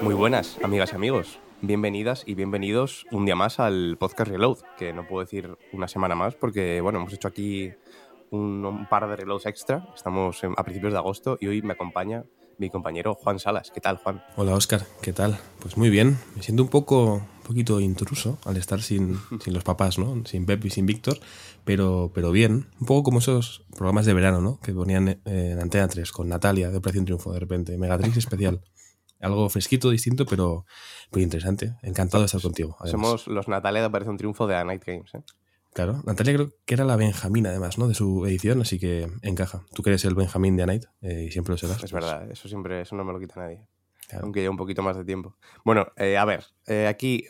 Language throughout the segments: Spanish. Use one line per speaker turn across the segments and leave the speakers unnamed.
Muy buenas, amigas y amigos. Bienvenidas y bienvenidos un día más al podcast Reload, que no puedo decir una semana más porque, bueno, hemos hecho aquí un, par de reloads extra. Estamos a principios de agosto y hoy me acompaña mi compañero Juan Salas. ¿Qué tal, Juan?
Hola Oscar, ¿qué tal? Pues muy bien, me siento un poco un poquito intruso al estar sin, sin los papás, ¿no? Sin Pep y sin Víctor, pero, pero bien. Un poco como esos programas de verano, ¿no? Que ponían eh, en Antena 3 con Natalia de Operación Triunfo de repente. Megatrix especial. Algo fresquito, distinto, pero, pero interesante. Encantado de estar contigo. además.
Somos los Natalia de Operación Triunfo de A Night Games. ¿eh?
Claro, Natalia creo que era la Benjamín además, ¿no? De su edición, así que encaja. Tú que eres el Benjamín de A Night eh, y siempre lo serás.
Es
pues,
verdad, eso siempre eso no me lo quita nadie.
claro.
aunque lleve un poquito más de tiempo. Bueno, eh, a ver, eh, aquí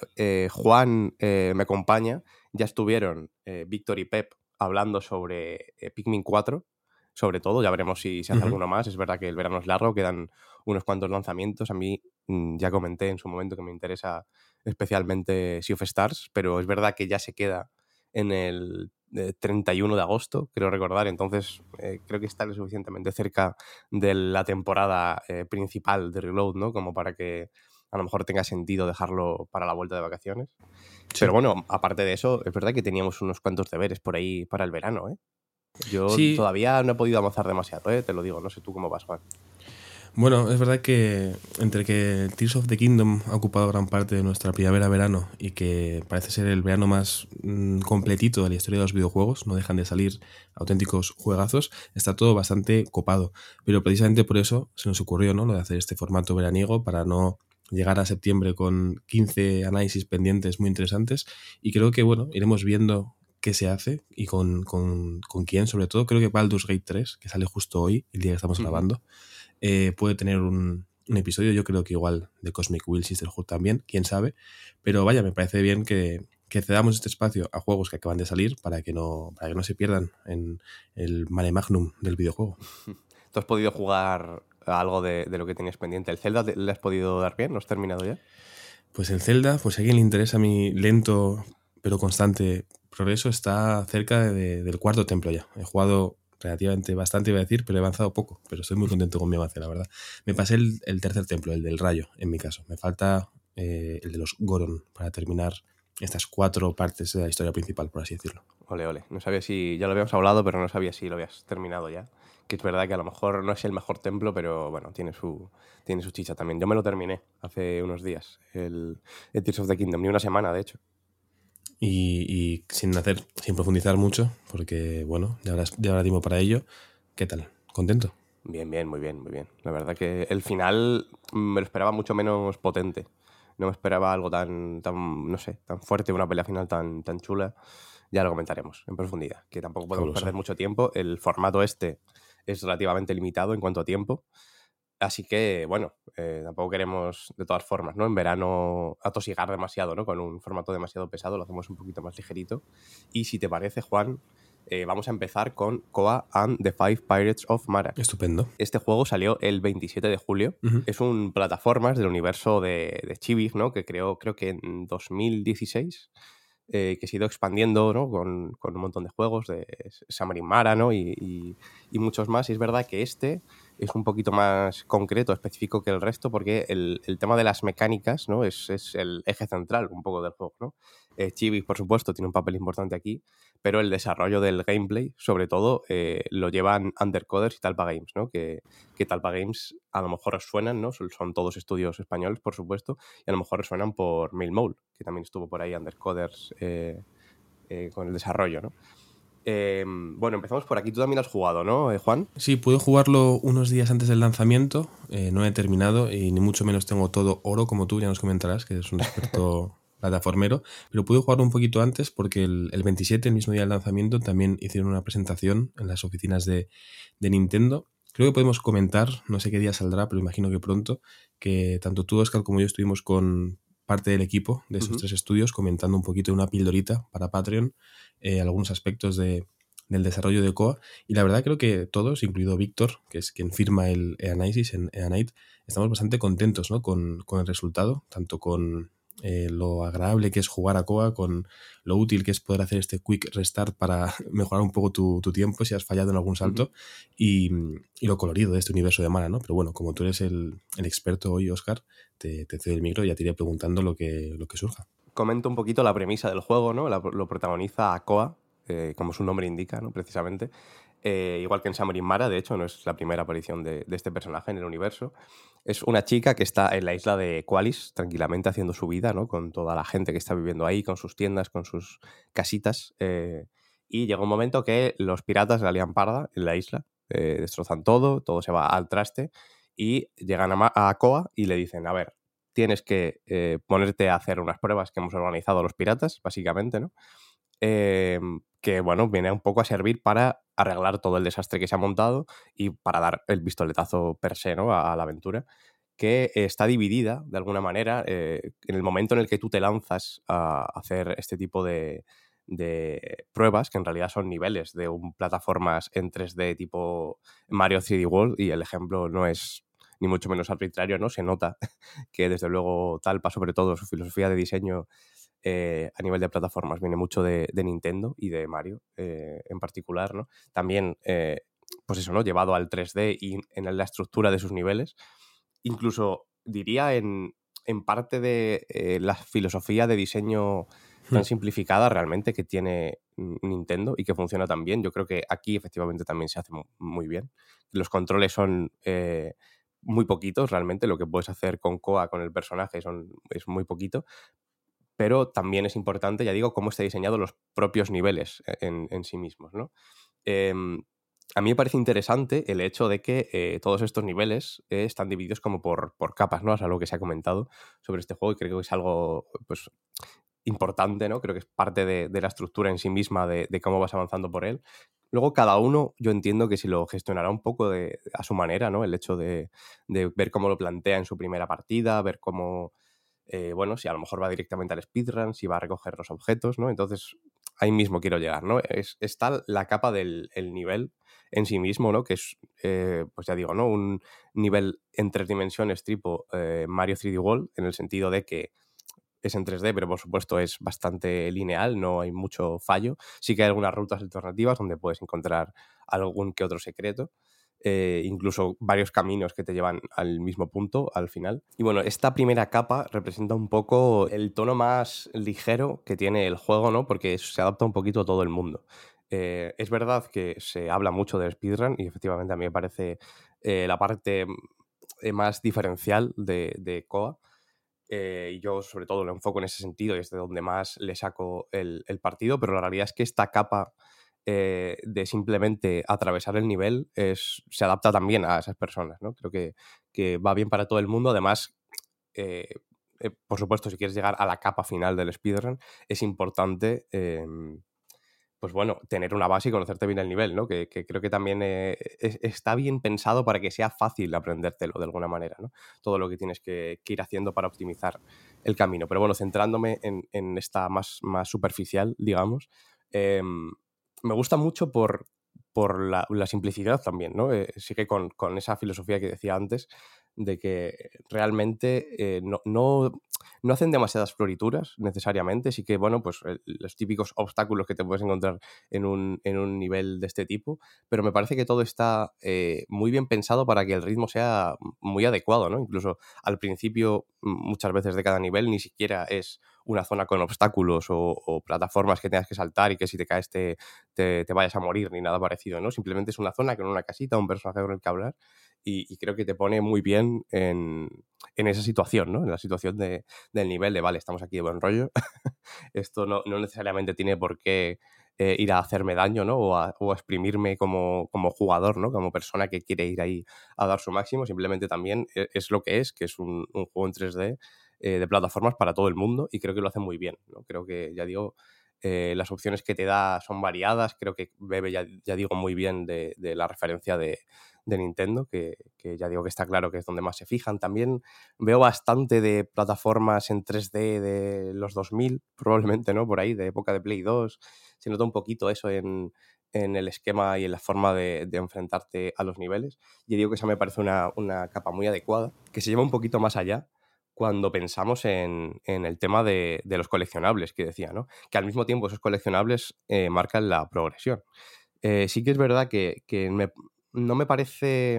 Juan me acompaña. Ya estuvieron Víctor y Pep hablando sobre Pikmin 4, sobre todo. Ya veremos si se hace alguno más. Es verdad que el verano es largo, quedan unos cuantos lanzamientos. A mí mm, ya comenté en su momento que me interesa especialmente Sea of Stars, pero es verdad que ya se queda en el eh, 31 de agosto, creo recordar. Entonces, eh, creo que está lo suficientemente cerca de la temporada eh, principal de Reload, ¿no? Como para que a lo mejor tenga sentido dejarlo para la vuelta de vacaciones. Pero bueno, aparte de eso, es verdad que teníamos unos cuantos deberes por ahí para el verano, ¿eh? Yo
Sí.
todavía no he podido avanzar demasiado, ¿eh? Te lo digo, no sé tú cómo vas, Juan.
Bueno, es verdad que entre que Tears of the Kingdom ha ocupado gran parte de nuestra primavera-verano y que parece ser el verano más mm, completito de la historia de los videojuegos, no dejan de salir auténticos juegazos, está todo bastante copado. Pero precisamente por eso se nos ocurrió ¿no? lo de hacer este formato veraniego para no llegar a septiembre con 15 análisis pendientes muy interesantes y creo que bueno, iremos viendo qué se hace y con, con, con quién sobre todo. Creo que Baldur's Gate 3, que sale justo hoy, el día que estamos
Ujú.
grabando, eh, puede tener un, un episodio, yo creo que igual de Cosmic Will Sisterhood también, quién sabe. Pero vaya, me parece bien que, que cedamos este espacio a juegos que acaban de salir para que no, para que no se pierdan en el mare magnum del videojuego.
¿Tú has podido jugar algo de, de lo que tenías pendiente? ¿El Zelda te- le has podido dar bien? ¿No has terminado ya?
Pues el Zelda, pues si a alguien le interesa mi lento pero constante progreso, está cerca de- del cuarto templo ya. He jugado relativamente bastante, iba a decir, pero he avanzado poco. Pero estoy muy contento con mi avance, la verdad. Me pasé el, tercer templo, el del rayo, en mi caso. Me falta eh, el de los Goron para terminar estas cuatro partes de la historia principal, por así decirlo.
Ole, ole. No sabía si. Ya lo habíamos hablado, pero no sabía si lo habías terminado ya. Que es verdad que a lo mejor no es el mejor templo, pero bueno, tiene su, tiene su chicha también. Yo me lo terminé hace unos días, el Tears of the Kingdom, ni una semana, de hecho.
Y, y sin hacer, sin profundizar mucho, porque bueno, ya habrá, ya habrá tiempo para ello. ¿Qué tal? ¿Contento?
Bien, bien, muy bien, muy bien. La verdad que el final me lo esperaba mucho menos potente. No me esperaba algo tan, tan no sé, tan fuerte, una pelea final tan, tan chula. Ya lo comentaremos en profundidad, que tampoco podemos
Fabuloso.
perder mucho tiempo. El formato este es relativamente limitado en cuanto a tiempo. Así que, bueno, eh, tampoco queremos, de todas formas, ¿no? En verano atosigar demasiado, ¿no? Con un formato demasiado pesado, lo hacemos un poquito más ligerito. Y si te parece, Juan, eh, vamos a empezar con Koa and the Five Pirates of Mara.
Estupendo.
Este juego salió el 27 de julio.
Ujú.
Es un plataformas del universo de, de Chibis, ¿no? Que creó, creo que en 2016, eh, que se ha ido expandiendo, ¿no? Con, con un montón de juegos de Samarin Mara, ¿no? Y, y- y muchos más. Y es verdad que este es un poquito más concreto, específico que el resto, porque el, tema de las mecánicas, ¿no? Es, el eje central un poco del juego, ¿no? Eh, Chibis, por supuesto, tiene un papel importante aquí, pero el desarrollo del gameplay, sobre todo, eh, lo llevan Undercoders y Talpa Games, ¿no? Que, que Talpa Games a lo mejor os suenan, ¿no? Son, todos estudios españoles, por supuesto, y a lo mejor os suenan por Milmole, que también estuvo por ahí Undercoders eh, con el desarrollo, ¿no? Em, bueno, empezamos por aquí. Tú también has jugado, ¿no, eh, Juan?
Sí, pude jugarlo unos días antes del lanzamiento. Eh, no he terminado y ni mucho menos tengo todo oro como tú, ya nos comentarás, que es un experto plataformero. Pero pude jugarlo un poquito antes porque el, 27, el mismo día del lanzamiento, también hicieron una presentación en las oficinas de, Nintendo. Creo que podemos comentar, no sé qué día saldrá, pero imagino que pronto, que tanto tú, Oscar, como yo estuvimos con parte del equipo de esos tres estudios comentando un poquito una pildorita para Patreon eh, algunos aspectos de, del desarrollo de COA. Y la verdad creo que todos, incluido Víctor, que es quien firma el análisis en EANITE, estamos bastante contentos ¿no? con, con, el resultado, tanto con eh, lo agradable que es jugar a COA, con lo útil que es poder hacer este quick restart para mejorar un poco tu, tu tiempo si has fallado en algún salto, y, y, lo colorido de este universo de Mana, ¿no? Pero bueno, como tú eres el, el experto hoy, Oscar, te, te cedo el micro y ya te iré preguntando lo que, lo que surja
comento un poquito la premisa del juego, ¿no? lo protagoniza Akoa, eh, como su nombre indica, ¿no? Precisamente. Eh, igual que en Samarin Mara, de hecho, no es la primera aparición de, este personaje en el universo. Es una chica que está en la isla de Qualis, tranquilamente haciendo su vida, ¿no? Con toda la gente que está viviendo ahí, con sus tiendas, con sus casitas. Eh, y llega un momento que los piratas la lían parda en la isla, destrozan todo, todo se va al traste y llegan a, a Akoa y le dicen, a ver, tienes que eh, ponerte a hacer unas pruebas que hemos organizado los piratas, básicamente, ¿no? Em, que, bueno, viene un poco a servir para arreglar todo el desastre que se ha montado y para dar el pistoletazo per se, ¿no? A, la aventura, que está dividida, de alguna manera, eh, en el momento en el que tú te lanzas a hacer este tipo de, pruebas, que en realidad son niveles de un plataformas en 3D tipo Mario 3D World, y el ejemplo no es ni mucho menos arbitrario, ¿no? Se nota que desde luego Talpa, sobre todo su filosofía de diseño eh, a nivel de plataformas, viene mucho de, Nintendo y de Mario eh, en particular, ¿no? También, eh, pues eso, ¿no? Llevado al 3D y en la estructura de sus niveles. Incluso diría en, en parte de la filosofía de diseño tan hmm. simplificada realmente que tiene Nintendo y que funciona tan bien. Yo creo que aquí efectivamente también se hace muy bien. Los controles son muy poquitos realmente, lo que puedes hacer con Koa, con el personaje, son, es muy poquito, pero también es importante, ya digo, cómo está diseñado los propios niveles e, en, sí mismos, ¿no? Em, a mí me parece interesante el hecho de que eh, todos estos niveles eh, están divididos como por, por, capas, ¿no? Es algo que se ha comentado sobre este juego y creo que es algo, pues, importante, ¿no? Creo que es parte de, la estructura en sí misma de, de, cómo vas avanzando por él. Luego cada uno, yo entiendo que si lo gestionará un poco de, a su manera, ¿no? El hecho de, ver cómo lo plantea en su primera partida, ver cómo, eh, bueno, si a lo mejor va directamente al speedrun, si va a recoger los objetos, ¿no? Entonces, ahí mismo quiero llegar, ¿no? Es, está la capa del nivel en sí mismo, ¿no? Que es, eh, pues ya digo, ¿no? Un nivel en tres dimensiones tipo eh, Mario 3D World, en el sentido de que es en 3D, pero por supuesto es bastante lineal, no hay mucho fallo. Sí que hay algunas rutas alternativas donde puedes encontrar algún que otro secreto. Eh, incluso varios caminos que te llevan al mismo punto al final. Y bueno, esta primera capa representa un poco el tono más ligero que tiene el juego, ¿no? Porque se adapta un poquito a todo el mundo. Eh, es verdad que se habla mucho del speedrun y efectivamente a mí me parece eh, la parte más diferencial de, de Koa y yo sobre todo lo enfoco en ese sentido y es de donde más le saco el, partido, pero la realidad es que esta capa eh, de simplemente atravesar el nivel es, se adapta también a esas personas, ¿no? Creo que, que va bien para todo el mundo, además... Eh, por supuesto, si quieres llegar a la capa final del speedrun, es importante em, pues bueno, tener una base y conocerte bien el nivel, ¿no? Que, creo que también eh, está bien pensado para que sea fácil aprendértelo de alguna manera, ¿no? Todo lo que tienes que, ir haciendo para optimizar el camino. Pero bueno, centrándome en, esta más, más superficial, digamos, em, me gusta mucho por, por la, simplicidad también, ¿no? Eh, sigue con, con, esa filosofía que decía antes de que realmente eh, no, no, no, hacen demasiadas florituras necesariamente, sí que, bueno, pues los típicos obstáculos que te puedes encontrar en un, en un nivel de este tipo, pero me parece que todo está eh, muy bien pensado para que el ritmo sea muy adecuado, ¿no? Incluso al principio, muchas veces de cada nivel, ni siquiera es una zona con obstáculos o, plataformas que tengas que saltar y que si te caes te, te, vayas a morir ni nada parecido, ¿no? Simplemente es una zona con una casita, un personaje con el que hablar y, creo que te pone muy bien en, esa situación, ¿no? En la situación de, del nivel de, vale, estamos aquí de buen rollo, esto no, necesariamente tiene por qué eh, ir a hacerme daño, ¿no? O a, exprimirme como, como, jugador, ¿no? Como persona que quiere ir ahí a dar su máximo, simplemente también e, es, lo que es, que es un, juego en 3D eh, de plataformas para todo el mundo y creo que lo hace muy bien, ¿no? Creo que, ya digo, eh, las opciones que te da son variadas. Creo que bebe, ya, digo, muy bien de, la referencia de, Nintendo, que, ya digo que está claro que es donde más se fijan. También veo bastante de plataformas en 3D de los 2000, probablemente, ¿no? Por ahí, de época de Play 2. Se nota un poquito eso en, el esquema y en la forma de, enfrentarte a los niveles. Y digo que esa me parece una, una capa muy adecuada, que se lleva un poquito más allá cuando pensamos en, el tema de, los coleccionables que decía, ¿no? Que al mismo tiempo esos coleccionables eh, marcan la progresión. Eh, sí que es verdad que, no me parece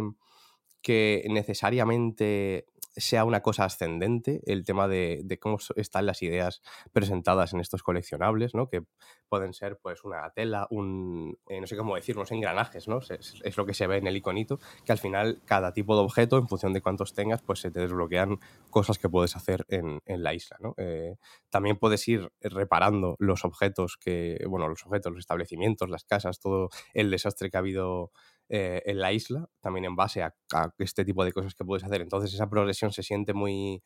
que necesariamente sea una cosa ascendente el tema de, cómo están las ideas presentadas en estos coleccionables, ¿no? Que pueden ser pues una tela, un, eh, no sé cómo decir, unos engranajes, ¿no? Es, lo que se ve en el iconito, que al final cada tipo de objeto, en función de cuántos tengas, pues se te desbloquean cosas que puedes hacer en, la isla, ¿no? Eh, también puedes ir reparando los objetos que, bueno, los objetos, los establecimientos, las casas, todo el desastre que ha habido eh, en la isla, también en base a, este tipo de cosas que puedes hacer. Entonces esa progresión se siente muy,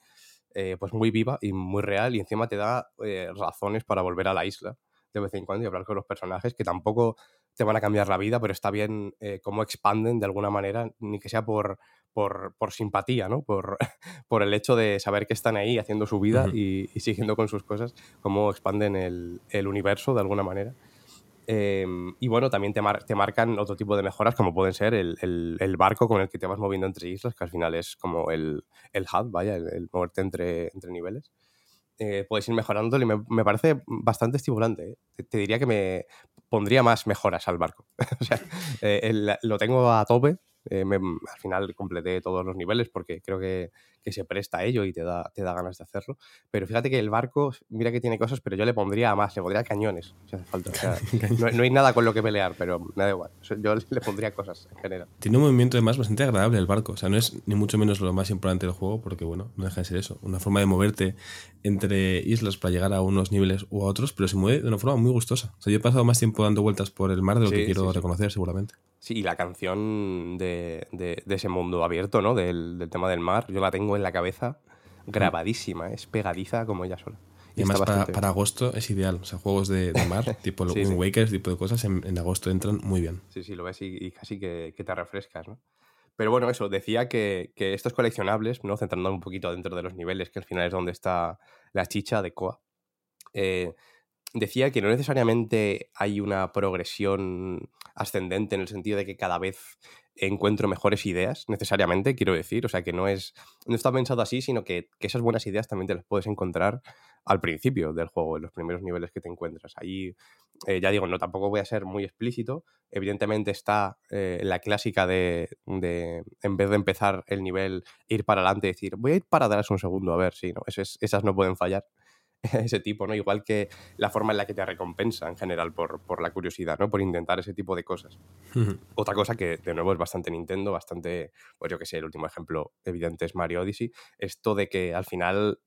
eh, pues muy viva y muy real y encima te da eh, razones para volver a la isla de vez en cuando y hablar con los personajes que tampoco te van a cambiar la vida, pero está bien cómo expanden de alguna manera, ni que sea por, por, simpatía, ¿no? Por, por, el hecho de saber que están ahí haciendo su vida y, siguiendo con sus cosas, cómo expanden el, el universo de alguna manera. Em, y bueno, también te, te, marcan otro tipo de mejoras, como pueden ser el, el, barco con el que te vas moviendo entre islas, que al final es como el, el hub, vaya, el, moverte entre, entre niveles. Eh, puedes ir mejorando y me, me parece bastante estimulante. ¿eh? Te, diría que me pondría más mejoras al barco. o sea, eh, lo tengo a tope. al final completé todos los niveles porque creo que que se presta a ello y te da, te da ganas de hacerlo. Pero fíjate que el barco, mira que tiene cosas, pero yo le pondría más, le pondría cañones, si hace falta. no, hay nada con lo que pelear, pero me da igual. Yo le pondría cosas en general.
Tiene un movimiento además bastante agradable el barco. O sea, no es ni mucho menos lo más importante del juego, porque bueno, no deja de ser eso. Una forma de moverte entre islas para llegar a unos niveles u a otros, pero se mueve de una forma muy gustosa. O sea, yo he pasado más tiempo dando vueltas por el mar de lo que quiero reconocer, seguramente.
Sí, y la canción de, de, ese mundo abierto, ¿no? Del, del tema del mar, yo la tengo en la cabeza grabadísima, es pegadiza como ella sola.
Y, además para, agosto es ideal. O sea, juegos de, mar, tipo los Wind Wakers, tipo de cosas, en, agosto entran muy bien.
Sí, sí, lo ves y, casi que, te refrescas, ¿no? Pero bueno, eso, decía que, estos coleccionables, ¿no? Centrando un poquito dentro de los niveles, que al final es donde está la chicha de Coa, eh, decía que no necesariamente hay una progresión ascendente en el sentido de que cada vez encuentro mejores ideas, necesariamente, quiero decir. O sea, que no es. No está pensado así, sino que, esas buenas ideas también te las puedes encontrar al principio del juego, en los primeros niveles que te encuentras. Ahí, eh, ya digo, no tampoco voy a ser muy explícito. Evidentemente está eh, la clásica de, en vez de empezar el nivel, ir para adelante y decir, voy a ir para atrás un segundo, a ver si, ¿no? esas no pueden fallar. ese tipo, ¿no? Igual que la forma en la que te recompensa en general por, por la curiosidad, ¿no? Por intentar ese tipo de cosas. Otra cosa que, de nuevo, es bastante Nintendo, bastante, pues yo que sé, el último ejemplo evidente es Mario Odyssey, esto de que al final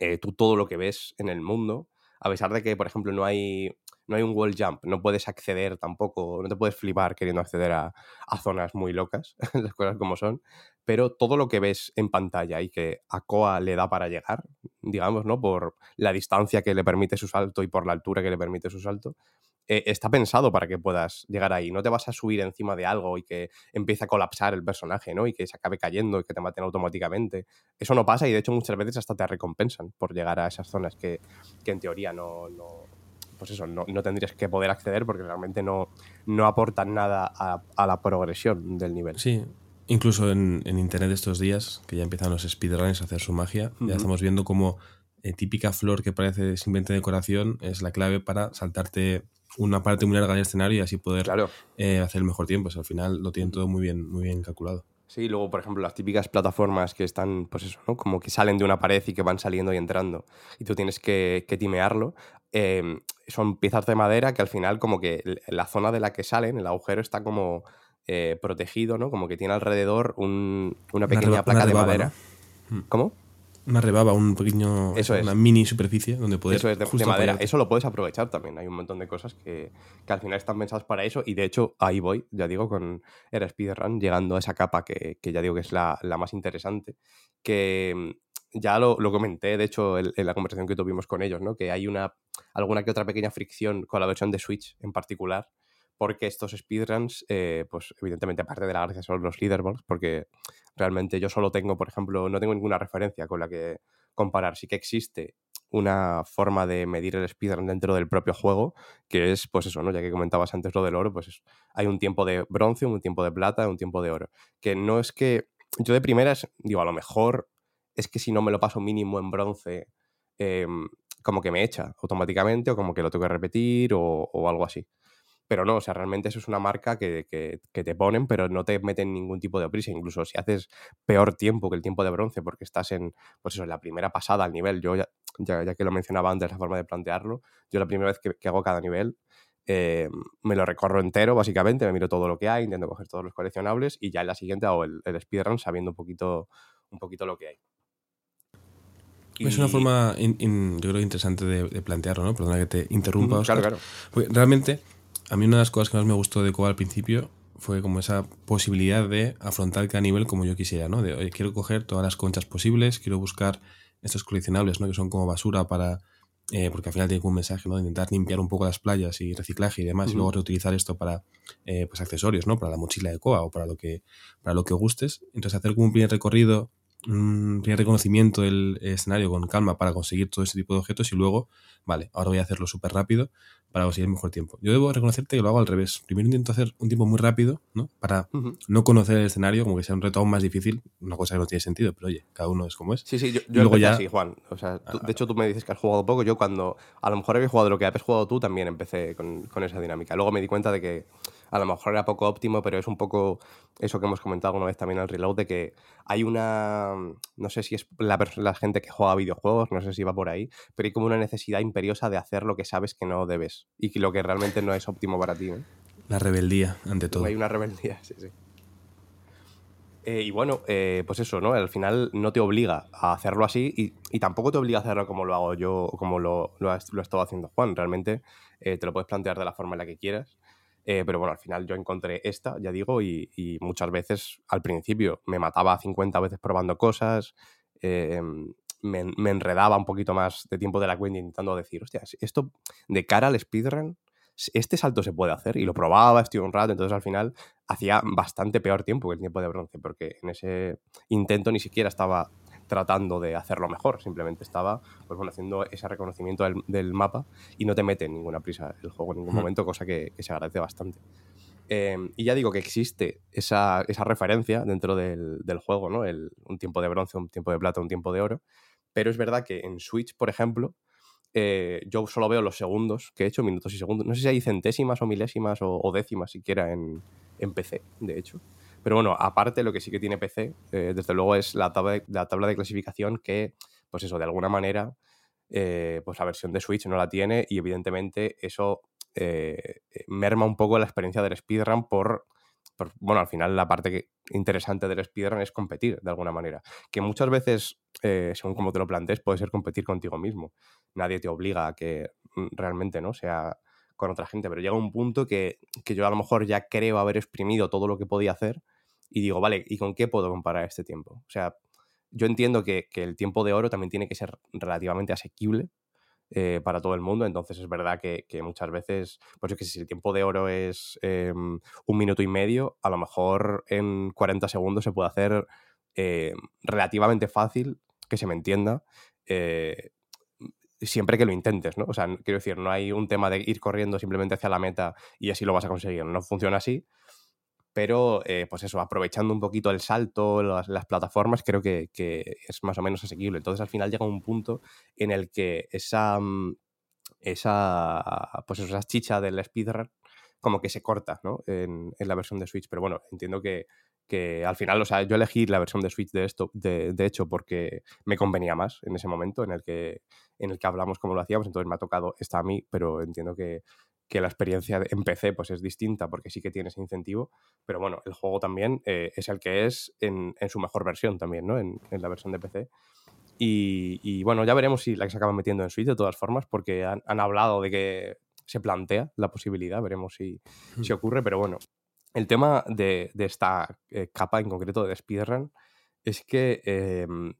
eh, tú todo lo que ves en el mundo, a pesar de que, por ejemplo, no hay no hay un wall jump, no puedes acceder tampoco, no te puedes flipar queriendo acceder a, zonas muy locas, las cosas como son, pero todo lo que ves en pantalla y que a Koa le da para llegar, digamos, ¿no? Por la distancia que le permite su salto y por la altura que le permite su salto, eh, está pensado para que puedas llegar ahí. No te vas a subir encima de algo y que empiece a colapsar el personaje, ¿no? Y que se acabe cayendo y que te maten automáticamente. Eso no pasa y de hecho muchas veces hasta te recompensan por llegar a esas zonas que, en teoría no pues eso, no, tendrías que poder acceder porque realmente no, no aportan nada a, la progresión del nivel.
Sí, incluso en, internet estos días, que ya empiezan los speedrunners a hacer su magia, ya estamos viendo como eh, típica flor que parece simplemente decoración es la clave para saltarte una parte muy larga del escenario y así poder eh, hacer el mejor tiempo. al final lo tienen todo muy bien, muy bien calculado.
Sí, luego, por ejemplo, las típicas plataformas que están, pues eso, ¿no? Como que salen de una pared y que van saliendo y entrando. Y tú tienes que, que timearlo. Em, son piezas de madera que al final como que la zona de la que salen, el agujero está como eh, protegido, ¿no? Como que tiene alrededor un, una pequeña placa de madera.
Hmm.
¿Cómo?
Una rebaba, un pequeño,
Eso es.
una mini superficie donde puedes
Eso es de, de
justo
madera.
apoyarte.
Eso lo puedes aprovechar también. Hay un montón de cosas que, que al final están pensadas para eso. Y de hecho, ahí voy, ya digo, con el speedrun, llegando a esa capa que, que ya digo que es la, la más interesante. Que mm, ya lo, lo comenté, de hecho, en, en la conversación que tuvimos con ellos, ¿no? Que hay una alguna que otra pequeña fricción con la versión de Switch en particular. Porque estos speedruns, eh, pues evidentemente, aparte de la gracia, son los leaderboards, porque realmente yo solo tengo, por ejemplo, no tengo ninguna referencia con la que comparar. Sí que existe una forma de medir el speedrun dentro del propio juego, que es, pues eso, ¿no? Ya que comentabas antes lo del oro, pues es- hay un tiempo de bronce, un tiempo de plata, un tiempo de oro. Que no es que. Yo de primeras, digo, a lo mejor es que si no me lo paso mínimo en bronce, em, como que me echa automáticamente, o como que lo tengo que repetir, o, o algo así. Pero no, o sea, realmente eso es una marca que, que- que te ponen, pero no te meten ningún tipo de prisa. Incluso si haces peor tiempo que el tiempo de bronce, porque estás en, pues eso, en la primera pasada al nivel. Yo, ya, ya, ya que lo mencionaba antes, la forma de plantearlo, yo la primera vez que, que hago cada nivel, eh, me lo recorro entero, básicamente, me miro todo lo que hay, intento coger todos los coleccionables, y ya en la siguiente hago el, el speedrun sabiendo un poquito, un poquito lo que hay.
Es una forma, in- in- yo creo, interesante de, de plantearlo, ¿no? Perdona que te interrumpa.
Claro, claro.
Porque realmente, a mí una de las cosas que más me gustó de Coba al principio fue como esa posibilidad de afrontar cada nivel como yo quisiera, ¿no? De, oye, quiero coger todas las conchas posibles, quiero buscar estos coleccionables, ¿no? Que son como basura para... eh, porque al final tiene como un mensaje, ¿no? De intentar limpiar un poco las playas y reciclaje y demás, y luego reutilizar esto para eh, pues accesorios, ¿no? Para la mochila de Coa o para lo que, para lo que gustes. Entonces hacer como un primer recorrido, un primer reconocimiento del escenario con calma para conseguir todo ese tipo de objetos y luego, vale, ahora voy a hacerlo súper rápido para conseguir el mejor tiempo. Yo debo reconocerte que lo hago al revés. Primero intento hacer un tiempo muy rápido, ¿no? Para no conocer el escenario, como que sea un reto aún más difícil, una cosa que no tiene sentido, pero oye, cada uno es como es.
Sí, sí, yo, yo
luego ya-
así, Juan. O sea, tú- de hecho tú me dices que has jugado poco. Yo cuando a lo mejor había jugado lo que habías jugado tú, también empecé con, con esa dinámica. Luego me di cuenta de que a lo mejor era poco óptimo, pero es un poco eso que hemos comentado alguna vez también al reload, de que hay una, no sé si es la, la gente que juega videojuegos, no sé si va por ahí, pero hay como una necesidad imperiosa de hacer lo que sabes que no debes y que lo que realmente no es óptimo para ti.
La rebeldía, ante todo.
Hay una rebeldía, sí, sí. Eh, y bueno, eh, pues eso, ¿no? Al final no te obliga a hacerlo así y, y tampoco te obliga a hacerlo como lo hago yo o como lo, lo, ha, lo ha estado haciendo Juan. Realmente eh, te lo puedes plantear de la forma en la que quieras. Eh, pero bueno, al final yo encontré esta, ya digo, y, muchas veces al principio me mataba 50 veces probando cosas, eh, me, me enredaba un poquito más de tiempo de la cuenta intentando decir, hostia, esto de cara al speedrun este salto se puede hacer y lo probaba, estuve un rato, entonces al final hacía bastante peor tiempo que el tiempo de bronce, porque en ese intento ni siquiera estaba tratando de hacerlo mejor, simplemente estaba pues bueno, haciendo ese reconocimiento del, del mapa y no te mete en ninguna prisa el juego en ningún
Hmm.
momento, cosa que, que se agradece bastante. Eh, y ya digo que existe esa, esa referencia dentro del, del juego, ¿no? El, un tiempo de bronce, un tiempo de plata, un tiempo de oro, pero es verdad que en Switch, por ejemplo, eh, yo solo veo los segundos que he hecho, minutos y segundos. No sé si hay centésimas o milésimas o, o décimas siquiera en, en, PC, de hecho. Pero bueno, aparte lo que sí que tiene PC, eh, desde luego es la tabla, de, la tabla de clasificación que, pues eso, de alguna manera, eh, pues la versión de Switch no la tiene y evidentemente eso eh, merma un poco la experiencia del speedrun por, bueno, al final la parte que, interesante del speedrun es competir de alguna manera. Que muchas veces, eh, según como te lo plantees, puede ser competir contigo mismo. Nadie te obliga a que mm, realmente no sea con otra gente, pero llega un punto que, que, yo a lo mejor ya creo haber exprimido todo lo que podía hacer y digo, vale, ¿y con qué puedo comparar este tiempo? O sea, yo entiendo que, que el tiempo de oro también tiene que ser relativamente asequible eh, para todo el mundo. Entonces es verdad que, que muchas veces, pues es que si el tiempo de oro es eh, un minuto y medio, a lo mejor en 40 segundos se puede hacer eh, relativamente fácil, que se me entienda, eh, siempre que lo intentes, ¿no? O sea, quiero decir, no hay un tema de ir corriendo simplemente hacia la meta y así lo vas a conseguir. No funciona así. Pero, eh, pues eso, aprovechando un poquito el salto, las, plataformas, creo que, que, es más o menos asequible. Entonces, al final llega un punto en el que esa, mm, esa, pues esa chicha del speedrun como que se corta, ¿no? En, en la versión de Switch. Pero bueno, entiendo que, que al final, o sea, yo elegí la versión de Switch de esto, de, de, hecho, porque me convenía más en ese momento en el que, en el que hablamos como lo hacíamos, entonces me ha tocado esta a mí, pero entiendo que, que la experiencia en PC pues es distinta porque sí que tiene ese incentivo, pero bueno, el juego también eh, es el que es en, su mejor versión también, ¿no? En, la versión de PC. Y, bueno, ya veremos si la que se acaban metiendo en Switch de todas formas, porque han, hablado de que se plantea la posibilidad, veremos si, si ocurre, pero bueno, el tema de, esta eh, capa en concreto de Speedrun es que em,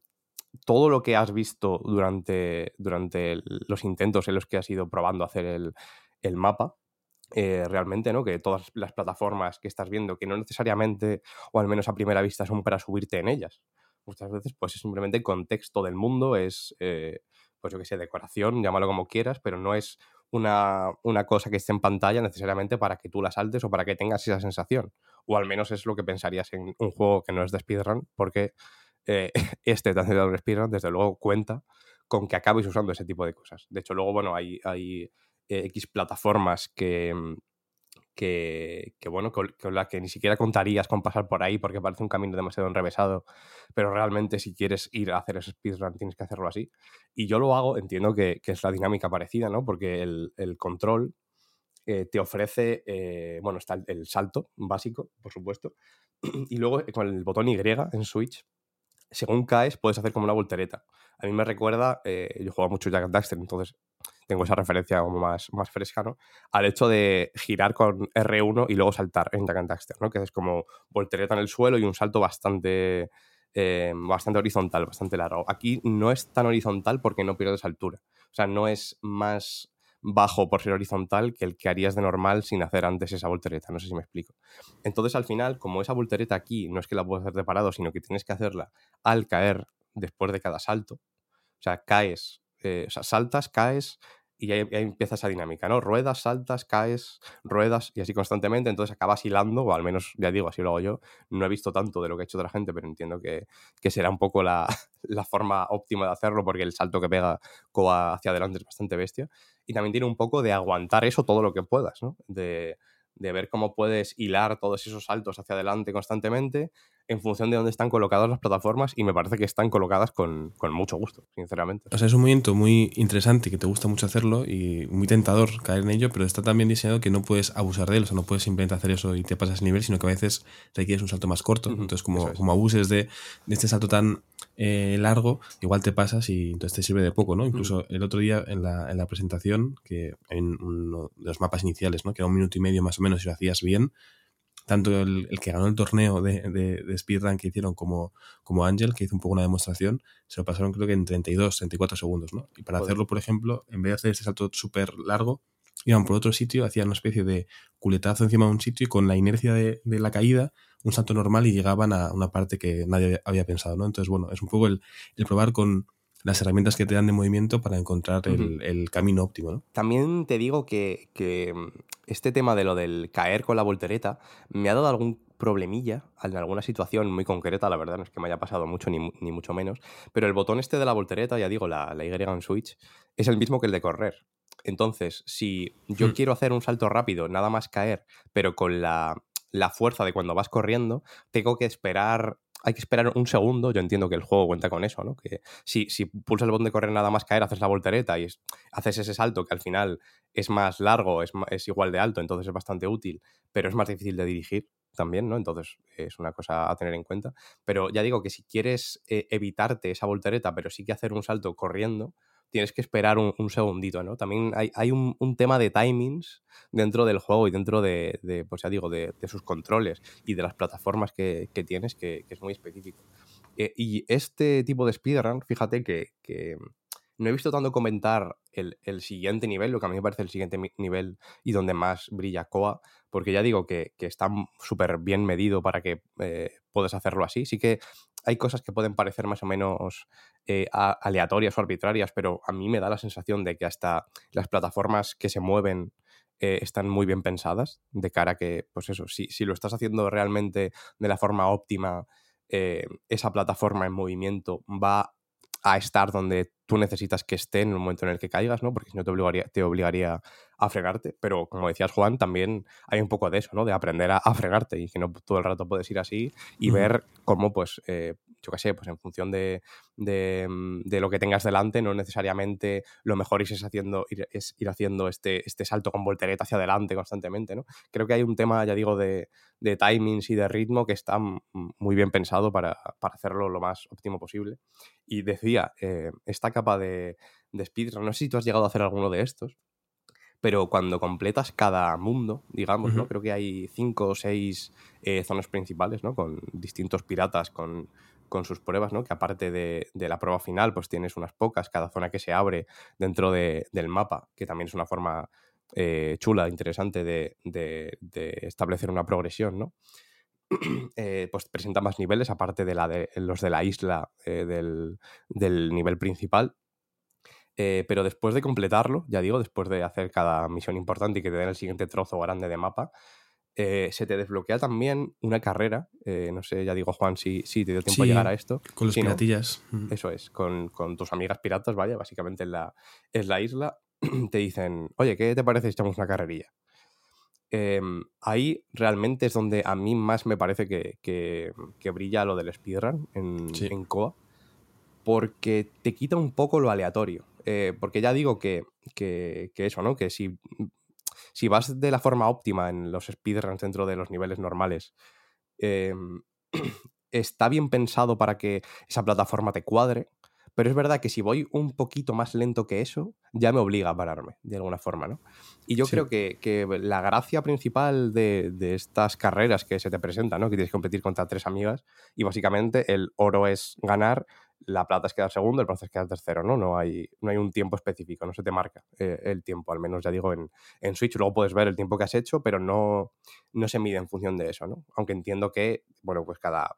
todo lo que has visto durante, durante los intentos en los que has ido probando hacer el, el mapa, eh, realmente, ¿no? Que todas las plataformas que estás viendo, que no necesariamente, o al menos a primera vista, son para subirte en ellas. Muchas veces, pues es simplemente contexto del mundo, es, eh, pues yo que sé, decoración, llámalo como quieras, pero no es una, una, cosa que esté en pantalla necesariamente para que tú la saltes o para que tengas esa sensación. O al menos es lo que pensarías en un juego que no es de speedrun, porque eh, este tan de speedrun, desde luego, cuenta con que acabes usando ese tipo de cosas. De hecho, luego, bueno, hay, hay eh, X plataformas que, que, bueno, con, las que ni siquiera contarías con pasar por ahí porque parece un camino demasiado enrevesado, pero realmente si quieres ir a hacer ese speedrun tienes que hacerlo así. Y yo lo hago, entiendo que, es la dinámica parecida, ¿no? Porque el, control eh, te ofrece, eh, bueno, está el, salto básico, por supuesto, y luego con el botón Y en Switch, según caes puedes hacer como una voltereta. A mí me recuerda, yo juego mucho Jack and Daxter, entonces tengo esa referencia como más, más fresca, ¿no? Al hecho de girar con R1 y luego saltar en Jack and Daxter, ¿no? Que es como voltereta en el suelo y un salto bastante, eh, bastante horizontal, bastante largo. Aquí no es tan horizontal porque no pierdes altura. O sea, no es más bajo por ser horizontal que el que harías de normal sin hacer antes esa voltereta. No sé si me explico. Entonces, al final, como esa voltereta aquí no es que la puedas hacer de parado, sino que tienes que hacerla al caer después de cada salto. O sea, caes, eh, o sea, saltas, caes, y ahí, empieza esa dinámica, ¿no? Ruedas, saltas, caes, ruedas y así constantemente, entonces acabas hilando, o al menos ya digo, así lo hago yo. No he visto tanto de lo que ha hecho otra gente, pero entiendo que, será un poco la, la, forma óptima de hacerlo porque el salto que pega Coa hacia adelante es bastante bestia. Y también tiene un poco de aguantar eso todo lo que puedas, ¿no? De, de ver cómo puedes hilar todos esos saltos hacia adelante constantemente en función de dónde están colocadas las plataformas y me parece que están colocadas con, mucho gusto, sinceramente.
O sea, es un movimiento muy interesante que te gusta mucho hacerlo y muy tentador caer en ello, pero está también diseñado que no puedes abusar de él, o sea, no puedes simplemente hacer eso y te pasas ese nivel, sino que a veces requieres un salto más corto. Entonces, como, como abuses de, este salto tan eh, largo, igual te pasas y entonces te sirve de poco, ¿no? Incluso el otro día en la, en la presentación, que en uno de los mapas iniciales, ¿no? Que era un minuto y medio más o menos si lo hacías bien, tanto el, que ganó el torneo de, de, speedrun que hicieron como, como Ángel, que hizo un poco una demostración, se lo pasaron creo que en 32, 34 segundos, ¿no? Y para hacerlo, por ejemplo, en vez de hacer este salto súper largo, iban por otro sitio, hacían una especie de culetazo encima de un sitio y con la inercia de, la caída, un salto normal y llegaban a una parte que nadie había pensado, ¿no? Entonces, bueno, es un poco el, el probar con las herramientas que te dan de movimiento para encontrar el, camino óptimo. ¿no?
También te digo que, mm, este tema de lo del caer con la voltereta me ha dado algún problemilla en alguna situación muy concreta, la verdad, no es que me haya pasado mucho ni, mucho menos, pero el botón este de la voltereta, ya digo, la, la Y en Switch, es el mismo que el de correr. Entonces, si yo hmm. quiero hacer un salto rápido, nada más caer, pero con la, la fuerza de cuando vas corriendo, tengo que esperar hay que esperar un segundo. Yo entiendo que el juego cuenta con eso, ¿no? Que si, si pulsas el botón de correr nada más caer, haces la voltereta y haces ese salto que al final es más largo, es, es, igual de alto, entonces es bastante útil, pero es más difícil de dirigir también, ¿no? Entonces es una cosa a tener en cuenta. Pero ya digo que si quieres eh, evitarte esa voltereta, pero sí que hacer un salto corriendo, tienes que esperar un, segundito, ¿no? También hay, un, tema de timings dentro del juego y dentro de, pues ya digo, de, sus controles y de las plataformas que, tienes que, es muy específico. Eh, y este tipo de speedrun, fíjate que, no he visto tanto comentar el, siguiente nivel, lo que a mí me parece el siguiente nivel y donde más brilla Koa, porque ya digo que, está súper bien medido para que eh, puedas hacerlo así. Sí que hay cosas que pueden parecer más o menos eh, aleatorias o arbitrarias, pero a mí me da la sensación de que hasta las plataformas que se mueven eh, están muy bien pensadas, de cara a que, pues eso, si, si lo estás haciendo realmente de la forma óptima, eh, esa plataforma en movimiento va a estar donde tú necesitas que esté en el momento en el que caigas, ¿no? Porque si no te obligaría, te obligaría a fregarte, pero como decías Juan, también hay un poco de eso, ¿no? De aprender a, a fregarte y que no todo el rato puedes ir así y
Ujú.
ver cómo, pues, eh, yo qué sé, pues en función de, de, mm, de lo que tengas delante, no necesariamente lo mejor es haciendo, ir, es ir haciendo este, este salto con voltereta hacia adelante constantemente, ¿no? Creo que hay un tema, ya digo, de, de timings y de ritmo que está muy bien pensado para, para hacerlo lo más óptimo posible. Y decía, eh, esta capa de, de speedrun, no sé si tú has llegado a hacer alguno de estos, pero cuando completas cada mundo, digamos, ¿no? Creo que hay cinco o seis eh, zonas principales, ¿no? Con distintos piratas, con, con sus pruebas, ¿no? Que aparte de, de la prueba final, pues tienes unas pocas, cada zona que se abre dentro de- del mapa, que también es una forma eh, chula, interesante de, de- de establecer una progresión, ¿no? Eh, pues presenta más niveles, aparte de la de los de la isla eh, del, del nivel principal. Eh, pero después de completarlo, ya digo, después de hacer cada misión importante y que te den el siguiente trozo grande de mapa, se te desbloquea también una carrera. no sé, ya digo, Juan, si, si te dio tiempo a llegar a esto.
Con los
¿no?
piratillas. Mm.
Eso es, con, con tus amigas piratas, vaya, básicamente en la, es la isla, te dicen, oye, ¿qué te parece si echamos una carrerilla? Em, ahí realmente es donde a mí más me parece que, que- que brilla lo del speedrun en,
Sí.
en Coa, porque te quita un poco lo aleatorio. Eh, porque ya digo que, que- que eso, ¿no? Que si, si vas de la forma óptima en los speedruns dentro de los niveles normales, em, está bien pensado para que esa plataforma te cuadre, pero es verdad que si voy un poquito más lento que eso, ya me obliga a pararme, de alguna forma, ¿no? Y yo
Sí.
creo que, que la gracia principal de, de estas carreras que se te presentan, ¿no? Que tienes que competir contra tres amigas y básicamente el oro es ganar, la plata es quedar segundo, el bronce es quedar tercero, ¿no? No hay, no hay un tiempo específico, no se te marca eh, el tiempo, al menos ya digo en, en Switch. Luego puedes ver el tiempo que has hecho, pero no, no se mide en función de eso, ¿no? Aunque entiendo que, bueno, pues cada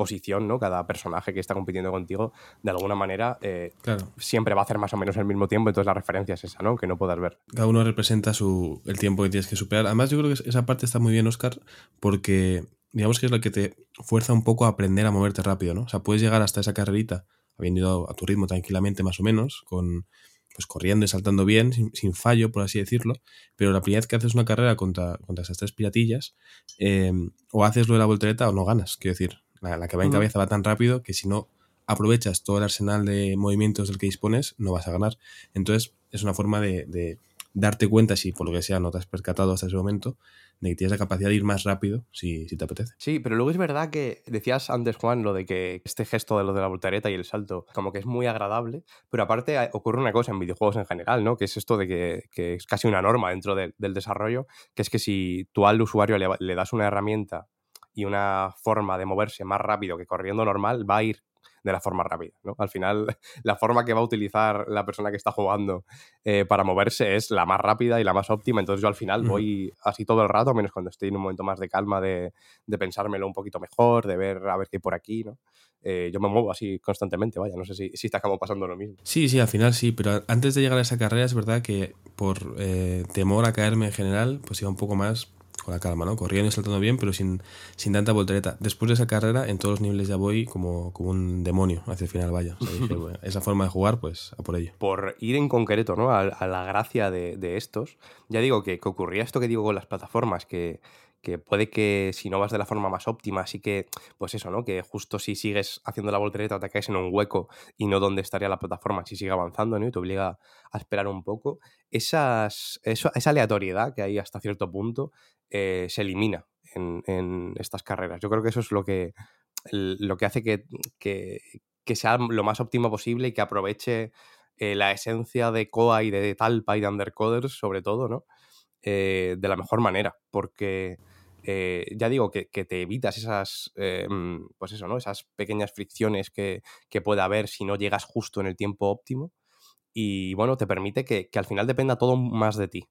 posición, ¿no? Cada personaje que está compitiendo contigo, de alguna manera, eh,
Claro.
siempre va a hacer más o menos el mismo tiempo, entonces la referencia es esa, ¿no? Que no puedas ver.
Cada uno representa su, el tiempo que tienes que superar. Además, yo creo que esa parte está muy bien, Oscar, porque digamos que es lo que te fuerza un poco a aprender a moverte rápido, ¿no? O sea, puedes llegar hasta esa carrerita habiendo ido a tu ritmo tranquilamente, más o menos, con pues corriendo y saltando bien, sin, sin fallo, por así decirlo. Pero la primera vez que haces una carrera contra, contra esas tres piratillas, eh, o haces lo de la voltereta o no ganas. Quiero decir, la, la que va en cabeza va tan rápido que si no aprovechas todo el arsenal de movimientos del que dispones, no vas a ganar. Entonces, es una forma de, de darte cuenta, si por lo que sea no te has percatado hasta ese momento, de que tienes la capacidad de ir más rápido si, si te apetece.
Sí, pero luego es verdad que decías antes, Juan, lo de que este gesto de lo de la voltereta y el salto, como que es muy agradable, pero aparte ocurre una cosa en videojuegos en general, ¿no? Que es esto de que, que es casi una norma dentro de- del desarrollo, que es que si tú al usuario le das una herramienta y una forma de moverse más rápido que corriendo normal, va a ir de la forma rápida, ¿no? Al final, la forma que va a utilizar la persona que está jugando eh, para moverse es la más rápida y la más óptima, entonces yo al final voy así todo el rato, menos cuando estoy en un momento más de calma, de, de pensármelo un poquito mejor, de ver a ver qué hay por aquí, ¿no? Eh, yo me muevo así constantemente, vaya, no sé si, si está como pasando lo mismo.
Sí, sí, al final sí, pero antes de llegar a esa carrera es verdad que por eh, temor a caerme en general, pues iba un poco más con la calma, ¿no? Corriendo y saltando bien, pero sin, sin tanta voltereta. Después de esa carrera, en todos los niveles ya voy como, como un demonio hacia el final, vaya. O sea, dije, bueno, esa forma de jugar, pues a por ello.
por ir en concreto ¿no? a, a la gracia de, de estos, ya digo que, que ocurría esto que digo con las plataformas, que, que puede que si no vas de la forma más óptima, sí que, pues eso, ¿no? Que justo si sigues haciendo la voltereta te caes en un hueco y no donde estaría la plataforma si sigue avanzando, ¿no? Y te obliga a esperar un poco. Eso- esa aleatoriedad que hay hasta cierto punto eh, se elimina en, estas carreras. Yo creo que eso es lo que, lo que hace que, que, sea lo más óptimo posible y que aproveche eh, la esencia de Koa y de Talpa y de Undercoders, sobre todo, ¿no? Eh, de la mejor manera, porque eh, ya digo que, te evitas esas, eh, mm, pues eso, ¿no? Esas pequeñas fricciones que, que puede haber si no llegas justo en el tiempo óptimo y, bueno, te permite que, que al final dependa todo más de ti.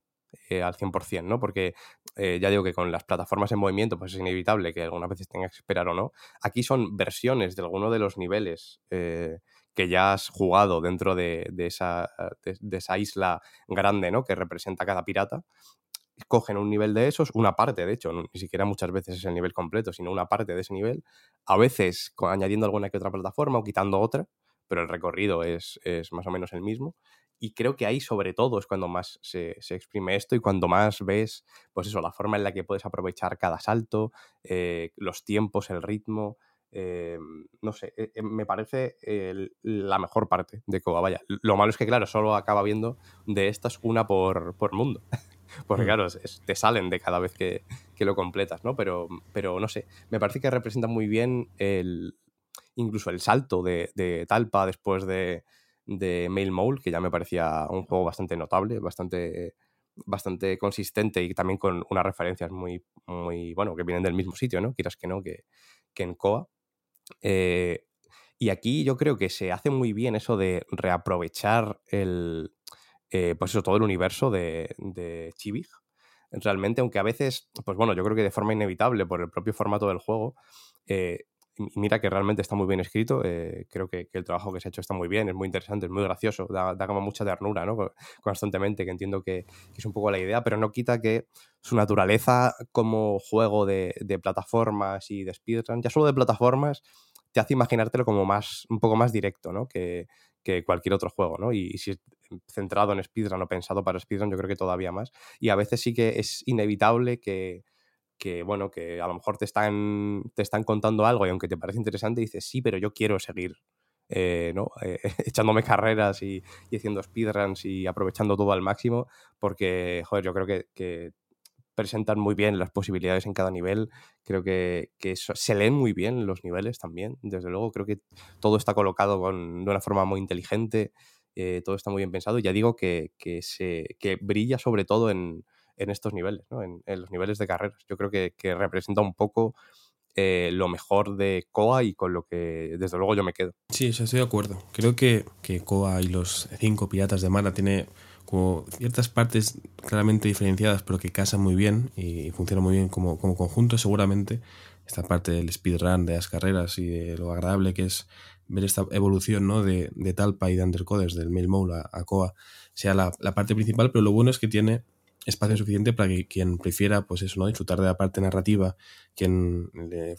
eh, al 100%, ¿no? Porque eh, ya digo que con las plataformas en movimiento pues es inevitable que algunas veces tengas que esperar o no. Aquí son versiones de alguno de los niveles que ya has jugado dentro de, de esa, de esa isla grande, ¿no? Que representa cada pirata. Cogen un nivel de esos, una parte, de hecho, ni siquiera muchas veces es el nivel completo, sino una parte de ese nivel, a veces añadiendo alguna que otra plataforma o quitando otra, pero el recorrido es, es más o menos el mismo. Y creo que ahí, sobre todo, es cuando más se, se, exprime esto y cuando más ves, pues eso, la forma en la que puedes aprovechar cada salto, eh, los tiempos, el ritmo. Eh, no sé, eh, me parece la mejor parte de Koba. Vaya, lo malo es que, claro, solo acaba viendo de estas una por, por mundo. Porque, claro, es, te salen de cada vez que, que, lo completas, ¿no? Pero, pero no sé, me parece que representa muy bien el, incluso el salto de, de Talpa después de, de Mail Mole, que ya me parecía un juego bastante notable, bastante, bastante consistente y también con unas referencias muy, muy, bueno, que vienen del mismo sitio, ¿no? Quieras que no, que, que en Koa. Eh, y aquí yo creo que se hace muy bien eso de reaprovechar el, eh, pues eso, todo el universo de, de Chibig. Realmente, aunque a veces, pues bueno, yo creo que de forma inevitable por el propio formato del juego, eh, mira que realmente está muy bien escrito, eh, creo que, el trabajo que se ha hecho está muy bien, es muy interesante, es muy gracioso, da, da como mucha ternura, ¿no? Constantemente, que entiendo que, es un poco la idea, pero no quita que su naturaleza como juego de, plataformas y de speedrun, ya solo de plataformas, te hace imaginártelo como más, un poco más directo, ¿no? Que, cualquier otro juego, ¿no? Y, si centrado en speedrun o pensado para speedrun, yo creo que todavía más. Y a veces sí que es inevitable que, que, bueno, que a lo mejor te están, te están contando algo y aunque te parece interesante, dices, sí, pero yo quiero seguir eh, ¿no? Eh, echándome carreras y, y, haciendo speedruns y aprovechando todo al máximo, porque, joder, yo creo que, que presentan muy bien las posibilidades en cada nivel, creo que, que se leen muy bien los niveles también, desde luego, creo que todo está colocado con, de una forma muy inteligente, eh, todo está muy bien pensado, ya digo que, que, se, que brilla sobre todo en, en estos niveles, ¿no? en, en, los niveles de carreras. Yo creo que, que representa un poco eh, lo mejor de Koa y con lo que desde luego yo me quedo.
Sí, estoy de acuerdo. Creo que, que Koa y los cinco piratas de Mana tiene como ciertas partes claramente diferenciadas, pero que casan muy bien y funcionan muy bien como, como conjunto. Seguramente esta parte del speedrun, de las carreras y de lo agradable que es ver esta evolución ¿no? de, de Talpa y de Undercoders, del Mail Mole a, a Koa, sea la, la parte principal, pero lo bueno es que tiene espacio suficiente para que quien prefiera, pues eso, ¿no? Disfrutar de la parte narrativa, quien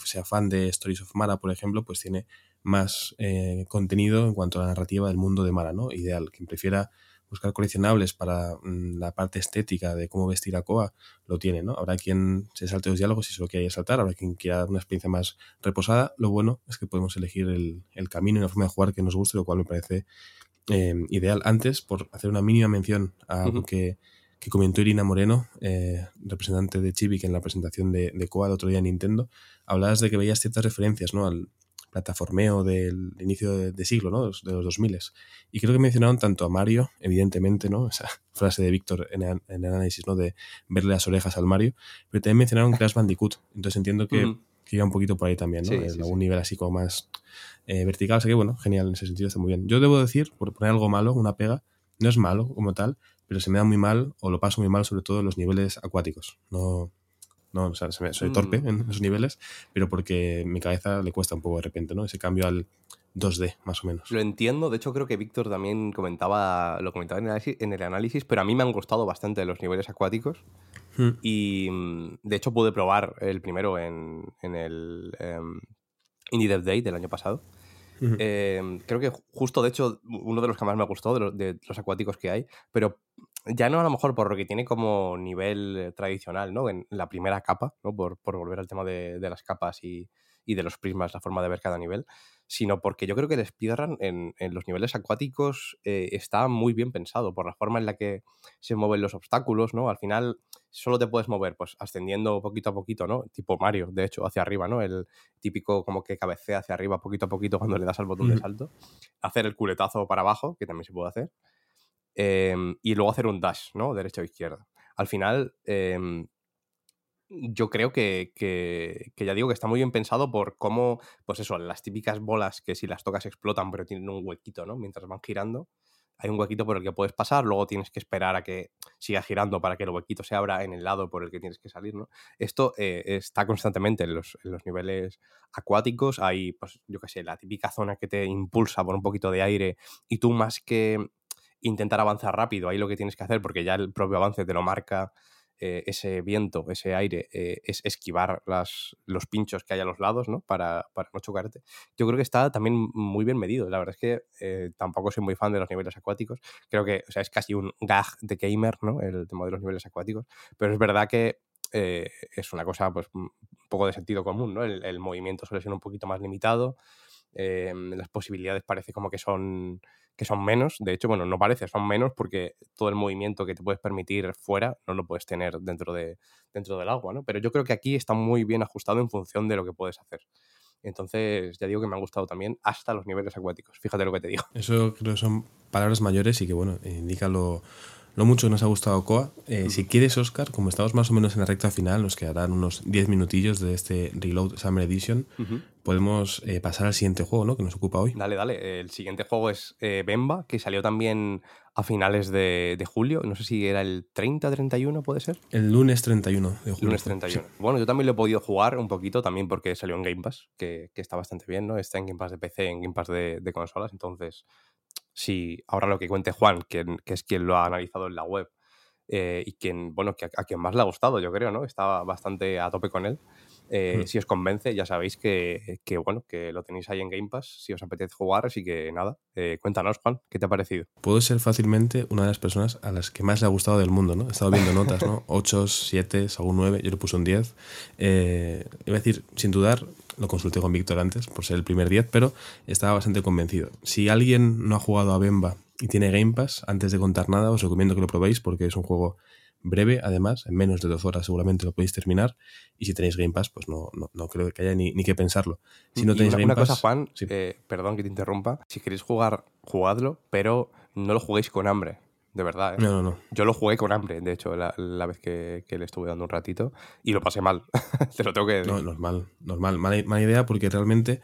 sea fan de Stories of Mara, por ejemplo, pues tiene más eh, contenido en cuanto a la narrativa del mundo de Mara, ¿no? Ideal. Quien prefiera buscar coleccionables para mm, la parte estética de cómo vestir a Koa, lo tiene, ¿no? Habrá quien se salte los diálogos y se lo quiera saltar, habrá quien quiera una experiencia más reposada. Lo bueno es que podemos elegir el, el camino y la forma de jugar que nos guste, lo cual me parece eh, ideal. Antes, por hacer una mínima mención a algo uh -huh. que que comentó Irina Moreno, eh, representante de Chibi, que en la presentación de, de Koa el otro día en Nintendo, hablabas de que veías ciertas referencias ¿no? al plataformeo del inicio de, de siglo, ¿no? de los 2000. Y creo que mencionaron tanto a Mario, evidentemente, ¿no? esa frase de Víctor en, en, el análisis ¿no? de verle las orejas al Mario, pero también mencionaron Crash Bandicoot. Entonces entiendo que, uh -huh. que iba un poquito por ahí también, ¿no? Sí, en sí, algún sí. nivel así como más eh, vertical. Así que bueno, genial, en ese sentido está muy bien. Yo debo decir, por poner algo malo, una pega, no es malo como tal, pero se me da muy mal o lo paso muy mal sobre todo en los niveles acuáticos. No, no o sea, soy torpe en esos niveles, pero porque mi cabeza le cuesta un poco de repente, ¿no? Ese cambio al 2D, más o menos.
Lo entiendo, de hecho creo que Víctor también comentaba, lo comentaba en el, análisis, en el, análisis, pero a mí me han gustado bastante los niveles acuáticos. Hmm. Y de hecho pude probar el primero en, en el um, Indie Dev Day del año pasado. Uh -huh. eh, creo que justo, de hecho, uno de los que más me gustó de los, de los, acuáticos que hay, pero ya no a lo mejor por lo que tiene como nivel tradicional, ¿no? En la primera capa, ¿no? Por, por volver al tema de, de las capas y, y, de los prismas, la forma de ver cada nivel, sino porque yo creo que el speedrun en, en los niveles acuáticos eh, está muy bien pensado por la forma en la que se mueven los obstáculos, ¿no? Al final solo te puedes mover pues ascendiendo poquito a poquito, ¿no? Tipo Mario, de hecho, hacia arriba, ¿no? El típico como que cabecea hacia arriba poquito a poquito cuando le das al botón de salto. Hacer el culetazo para abajo, que también se puede hacer. Eh, y luego hacer un dash, ¿no? Derecha o izquierda. Al final, eh, yo creo que, que, que, ya digo que está muy bien pensado por cómo, pues eso, las típicas bolas que si las tocas explotan, pero tienen un huequito, ¿no? Mientras van girando hay un huequito por el que puedes pasar, luego tienes que esperar a que siga girando para que el huequito se abra en el lado por el que tienes que salir, ¿no? Esto eh, está constantemente en los, en los, niveles acuáticos, hay, pues, yo qué sé, la típica zona que te impulsa por un poquito de aire y tú más que intentar avanzar rápido, ahí lo que tienes que hacer, porque ya el propio avance te lo marca, eh, ese viento, ese aire, eh, es esquivar las, los pinchos que hay a los lados, ¿no? Para, para, no chocarte. Yo creo que está también muy bien medido. La verdad es que eh, tampoco soy muy fan de los niveles acuáticos. Creo que, o sea, es casi un gag de gamer, ¿no? El tema de los niveles acuáticos. Pero es verdad que es una cosa, pues, un poco de sentido común, ¿no? El, el movimiento suele ser un poquito más limitado. Las posibilidades parece como que son que son menos. De hecho, bueno, no parece, son menos porque todo el movimiento que te puedes permitir fuera no lo puedes tener dentro, de, dentro del agua, ¿no? Pero yo creo que aquí está muy bien ajustado en función de lo que puedes hacer. Entonces, ya digo que me han gustado también hasta los niveles acuáticos. Fíjate lo que te digo.
Eso creo que son palabras mayores y que, bueno, indica lo, lo mucho que nos ha gustado Coa. Eh, si quieres, Oscar, como estamos más o menos en la recta final, nos quedarán unos 10 minutillos de este Reload Summer Edition. Podemos eh, pasar al siguiente juego, ¿no? Que nos ocupa hoy.
Dale, dale. El siguiente juego es eh, Bemba, que salió también a finales de, julio. No sé si era el 30, 31, ¿puede ser?
El lunes 31 de julio.
Lunes 31. Bueno, yo también lo he podido jugar un poquito, también porque salió en Game Pass, que, está bastante bien, ¿no? Está en Game Pass de PC, en Game Pass de, de consolas, entonces si ahora lo que cuente Juan, que, que es quien lo ha analizado en la web, eh, y quien, bueno, que a, quien más le ha gustado, yo creo, ¿no? Estaba bastante a tope con él. Eh, mm. Si os convence, ya sabéis que, que, bueno, que lo tenéis ahí en Game Pass, si os apetece jugar, así que nada, eh, cuéntanos, Juan, ¿qué te ha parecido?
Puedo ser fácilmente una de las personas a las que más le ha gustado del mundo, ¿no? He estado viendo notas, ¿no? 8, 7, algún 9, yo le puse un 10. Eh, iba a decir, sin dudar, lo consulté con Víctor antes por ser el primer 10, pero estaba bastante convencido. Si alguien no ha jugado a Bemba y tiene Game Pass, antes de contar nada, os recomiendo que lo probéis porque es un juego breve, además, en menos de dos horas seguramente lo podéis terminar. Y si tenéis Game Pass, pues no, no, creo que haya ni, que pensarlo. Si no tenéis
una,
Game
una cosa, Juan, eh, perdón que te interrumpa. Si queréis jugar, jugadlo, pero no lo juguéis con hambre. De verdad, ¿eh?
No, no, no.
Yo lo jugué con hambre, de hecho, la, vez que, le estuve dando un ratito y lo pasé mal. Te lo tengo que decir.
No, normal, normal. mala idea porque realmente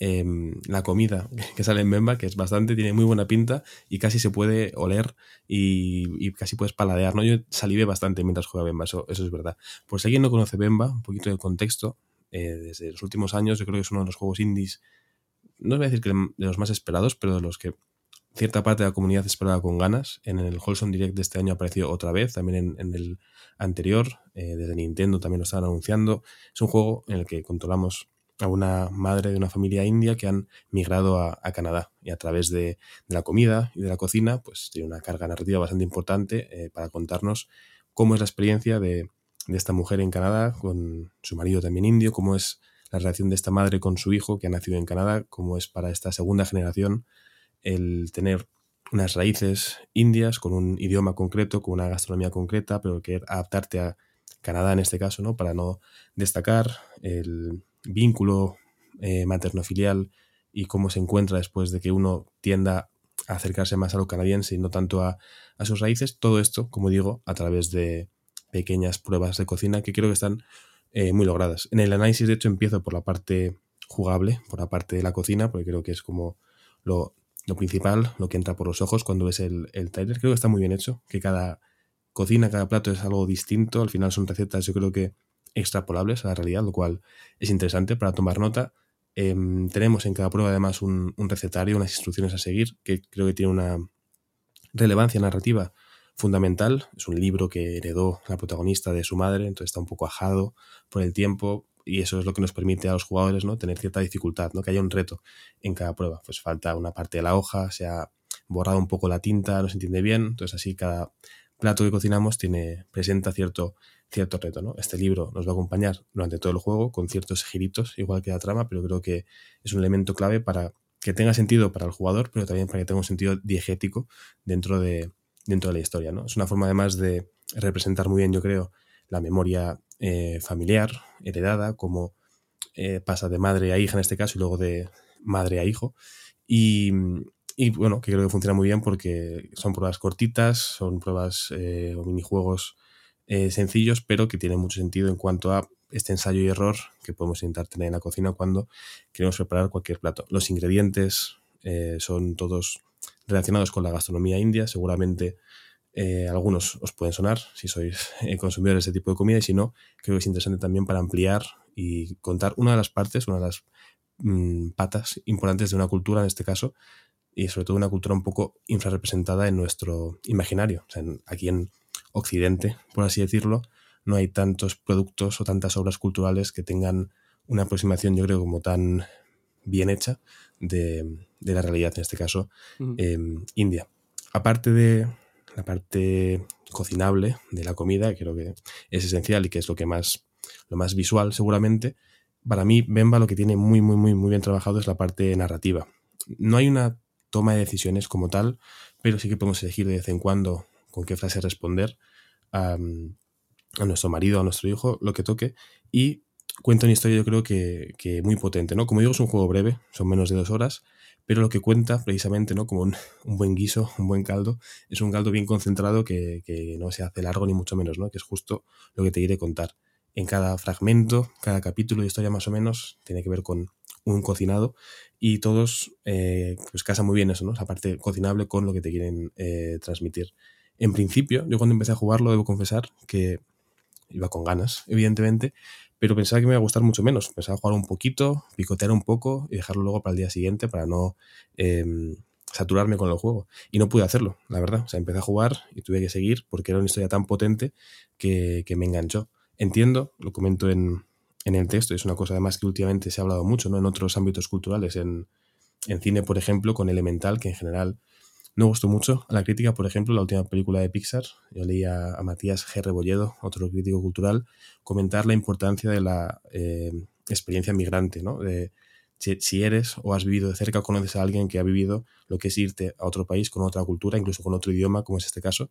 Em, la comida que sale en Bemba, que es bastante, tiene muy buena pinta y casi se puede oler y, casi puedes paladear. ¿no? Yo salivé bastante mientras juega Bemba, eso, eso es verdad. Por si alguien no conoce Bemba, un poquito de contexto, eh, desde los últimos años yo creo que es uno de los juegos indies, no voy a decir que de los más esperados, pero de los que cierta parte de la comunidad esperaba con ganas. En el Wholesome Direct de este año apareció otra vez, también en, el anterior, eh, desde Nintendo también lo estaban anunciando. Es un juego en el que controlamos a una madre de una familia india que han migrado a, Canadá y a través de, la comida y de la cocina, pues tiene una carga narrativa bastante importante eh, para contarnos cómo es la experiencia de, esta mujer en Canadá con su marido también indio, cómo es la relación de esta madre con su hijo que ha nacido en Canadá, cómo es para esta segunda generación el tener unas raíces indias con un idioma concreto, con una gastronomía concreta, pero que adaptarte a Canadá en este caso, ¿no? Para no destacar el, vínculo eh, materno-filial y cómo se encuentra después de que uno tienda a acercarse más a lo canadiense y no tanto a, sus raíces. Todo esto, como digo, a través de pequeñas pruebas de cocina que creo que están eh, muy logradas. En el análisis, de hecho, empiezo por la parte jugable, por la parte de la cocina, porque creo que es como lo, principal, lo que entra por los ojos cuando ves el, el trailer. Creo que está muy bien hecho, que cada cocina, cada plato es algo distinto. Al final son recetas, yo creo que extrapolables a la realidad, lo cual es interesante para tomar nota. Em, tenemos en cada prueba además un, recetario, unas instrucciones a seguir, que creo que tiene una relevancia narrativa fundamental. Es un libro que heredó la protagonista de su madre, entonces está un poco ajado por el tiempo y eso es lo que nos permite a los jugadores ¿no? tener cierta dificultad, ¿no? que haya un reto en cada prueba. Pues falta una parte de la hoja, se ha borrado un poco la tinta, no se entiende bien, entonces así cada plato que cocinamos tiene, presenta cierto cierto reto. ¿no? Este libro nos va a acompañar durante todo el juego con ciertos giritos, igual que la trama, pero creo que es un elemento clave para que tenga sentido para el jugador, pero también para que tenga un sentido diegético dentro de, dentro de la historia. ¿no? Es una forma además de representar muy bien, yo creo, la memoria eh, familiar, heredada, como eh, pasa de madre a hija en este caso y luego de madre a hijo. Y, bueno, que creo que funciona muy bien porque son pruebas cortitas, son pruebas eh, o minijuegos eh, sencillos, pero que tienen mucho sentido en cuanto a este ensayo y error que podemos intentar tener en la cocina cuando queremos preparar cualquier plato. Los ingredientes son todos relacionados con la gastronomía india, seguramente eh, algunos os pueden sonar si sois consumidores de este tipo de comida y si no, creo que es interesante también para ampliar y contar una de las partes, una de las mm, patas importantes de una cultura en este caso y sobre todo una cultura un poco infrarrepresentada en nuestro imaginario. aquí en Occidente, por así decirlo, no hay tantos productos o tantas obras culturales que tengan una aproximación, yo creo, como tan bien hecha de, la realidad, en este caso, em, India. Aparte de la parte cocinable de la comida, que creo que es esencial y que es lo que más, lo más visual seguramente, para mí Bemba lo que tiene muy, muy, muy, muy bien trabajado es la parte narrativa. No hay una toma de decisiones como tal, pero sí que podemos elegir de vez en cuando con qué frase responder a, a nuestro marido, a nuestro hijo, lo que toque, y cuenta una historia yo creo que, muy potente, ¿no? Como digo, es un juego breve, son menos de dos horas, pero lo que cuenta precisamente, ¿no? Como un, buen guiso, un buen caldo, es un caldo bien concentrado que, no se hace largo ni mucho menos, ¿no? Que es justo lo que te quiere contar. En cada fragmento, cada capítulo de historia más o menos, tiene que ver con un cocinado y todos eh, pues casa muy bien eso, ¿no? Esa parte cocinable con lo que te quieren eh, transmitir. En principio, yo cuando empecé a jugarlo, debo confesar que iba con ganas, evidentemente, pero pensaba que me iba a gustar mucho menos. Pensaba jugar un poquito, picotear un poco y dejarlo luego para el día siguiente para no em, saturarme con el juego. Y no pude hacerlo, la verdad. O sea, empecé a jugar y tuve que seguir porque era una historia tan potente que, me enganchó. Entiendo, lo comento en, el texto, es una cosa además que últimamente se ha hablado mucho ¿no? en otros ámbitos culturales, en, en cine, por ejemplo, con Elemental, que en general no gustó mucho a la crítica, por ejemplo, la última película de Pixar. Yo leí a, Matías G. Rebolledo, otro crítico cultural, comentar la importancia de la eh, experiencia migrante, ¿no? De, si, eres o has vivido de cerca o conoces a alguien que ha vivido lo que es irte a otro país con otra cultura, incluso con otro idioma, como es este caso,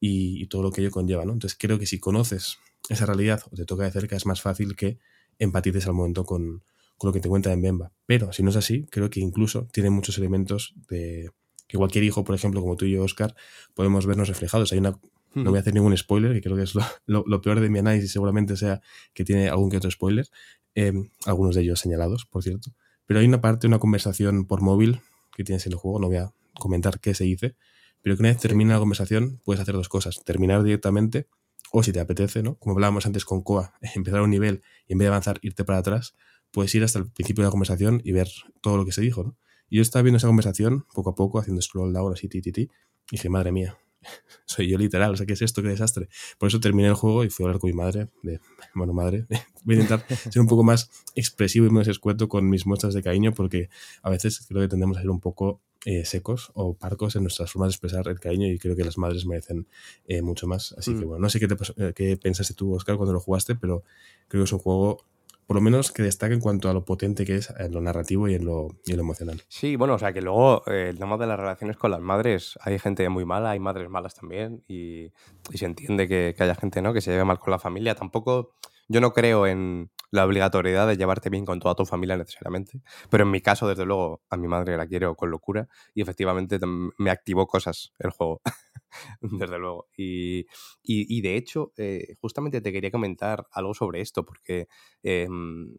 y, todo lo que ello conlleva, ¿no? Entonces creo que si conoces esa realidad o te toca de cerca es más fácil que empatices al momento con, con lo que te cuenta en Bemba. Pero si no es así, creo que incluso tiene muchos elementos de que cualquier hijo, por ejemplo, como tú y yo, Oscar, podemos vernos reflejados. Hay una, no voy a hacer ningún spoiler, que creo que es lo, peor de mi análisis, seguramente sea que tiene algún que otro spoiler, em, algunos de ellos señalados, por cierto. Pero hay una parte, una conversación por móvil que tienes en el juego, no voy a comentar qué se dice, pero que una vez termina la conversación puedes hacer dos cosas, terminar directamente o si te apetece, ¿no? Como hablábamos antes con Coa, empezar un nivel y en vez de avanzar irte para atrás, puedes ir hasta el principio de la conversación y ver todo lo que se dijo, ¿no? Y yo estaba viendo esa conversación poco a poco, haciendo scroll down así, ti, ti, ti, y dije, madre mía, soy yo literal, o sea, ¿qué es esto? ¿Qué desastre? Por eso terminé el juego y fui a hablar con mi madre, de, bueno, madre, voy a intentar ser un poco más expresivo y más escueto con mis muestras de cariño, porque a veces creo que tendemos a ser un poco eh, secos o parcos en nuestras formas de expresar el cariño y creo que las madres merecen eh, mucho más. Así que mm. bueno, no sé qué, te, eh, qué pensaste tú, Oscar, cuando lo jugaste, pero creo que es un juego por lo menos que destaque en cuanto a lo potente que es en lo narrativo y en lo, y lo emocional.
Sí, bueno, o sea que luego eh, el tema de las relaciones con las madres, hay gente muy mala, hay madres malas también, y, se entiende que, haya gente ¿no? que se lleve mal con la familia. Tampoco, yo no creo en la obligatoriedad de llevarte bien con toda tu familia necesariamente, pero en mi caso, desde luego, a mi madre la quiero con locura y efectivamente me activó cosas el juego. desde luego. Y, y, de hecho, eh, justamente te quería comentar algo sobre esto, porque em,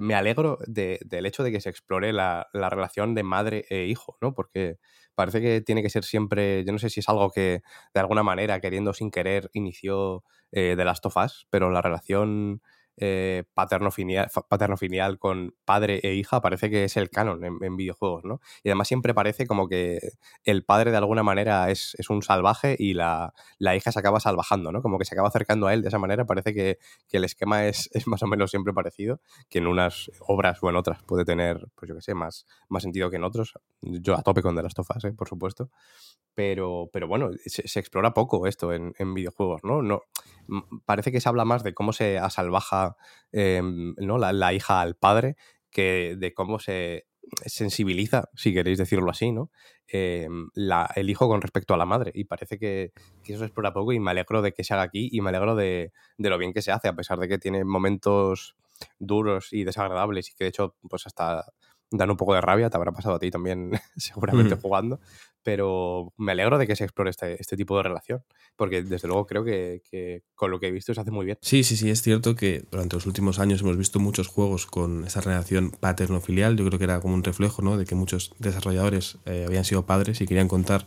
me alegro del hecho de que se explore la, la, relación de madre e hijo, ¿no? Porque parece que tiene que ser siempre, yo no sé si es algo que de alguna manera, queriendo sin querer, inició eh, de las tofas, pero la relación eh, paterno-filial con padre e hija parece que es el canon en, videojuegos, ¿no? Y además siempre parece como que el padre de alguna manera es, un salvaje y la, hija se acaba salvajando, ¿no? Como que se acaba acercando a él de esa manera. Parece que, el esquema es, más o menos siempre parecido, que en unas obras o en otras puede tener, pues yo qué sé, más, más sentido que en otros. Yo a tope con de las tofas, ¿eh? por supuesto. Pero, pero bueno, se, explora poco esto en, en videojuegos, ¿no? ¿no? Parece que se habla más de cómo se asalvaja em, ¿no? la, hija al padre que de cómo se sensibiliza, si queréis decirlo así, ¿no? Em, el hijo con respecto a la madre. Y parece que, eso se explora poco y me alegro de que se haga aquí y me alegro de, de, lo bien que se hace, a pesar de que tiene momentos duros y desagradables y que de hecho pues hasta dan un poco de rabia, te habrá pasado a ti también seguramente jugando, pero me alegro de que se explore este, este tipo de relación, porque desde luego creo que, que, con lo que he visto se hace muy bien.
Sí, sí, sí, es cierto que durante los últimos años hemos visto muchos juegos con esa relación paterno-filial, yo creo que era como un reflejo ¿no? de que muchos desarrolladores eh, habían sido padres y querían contar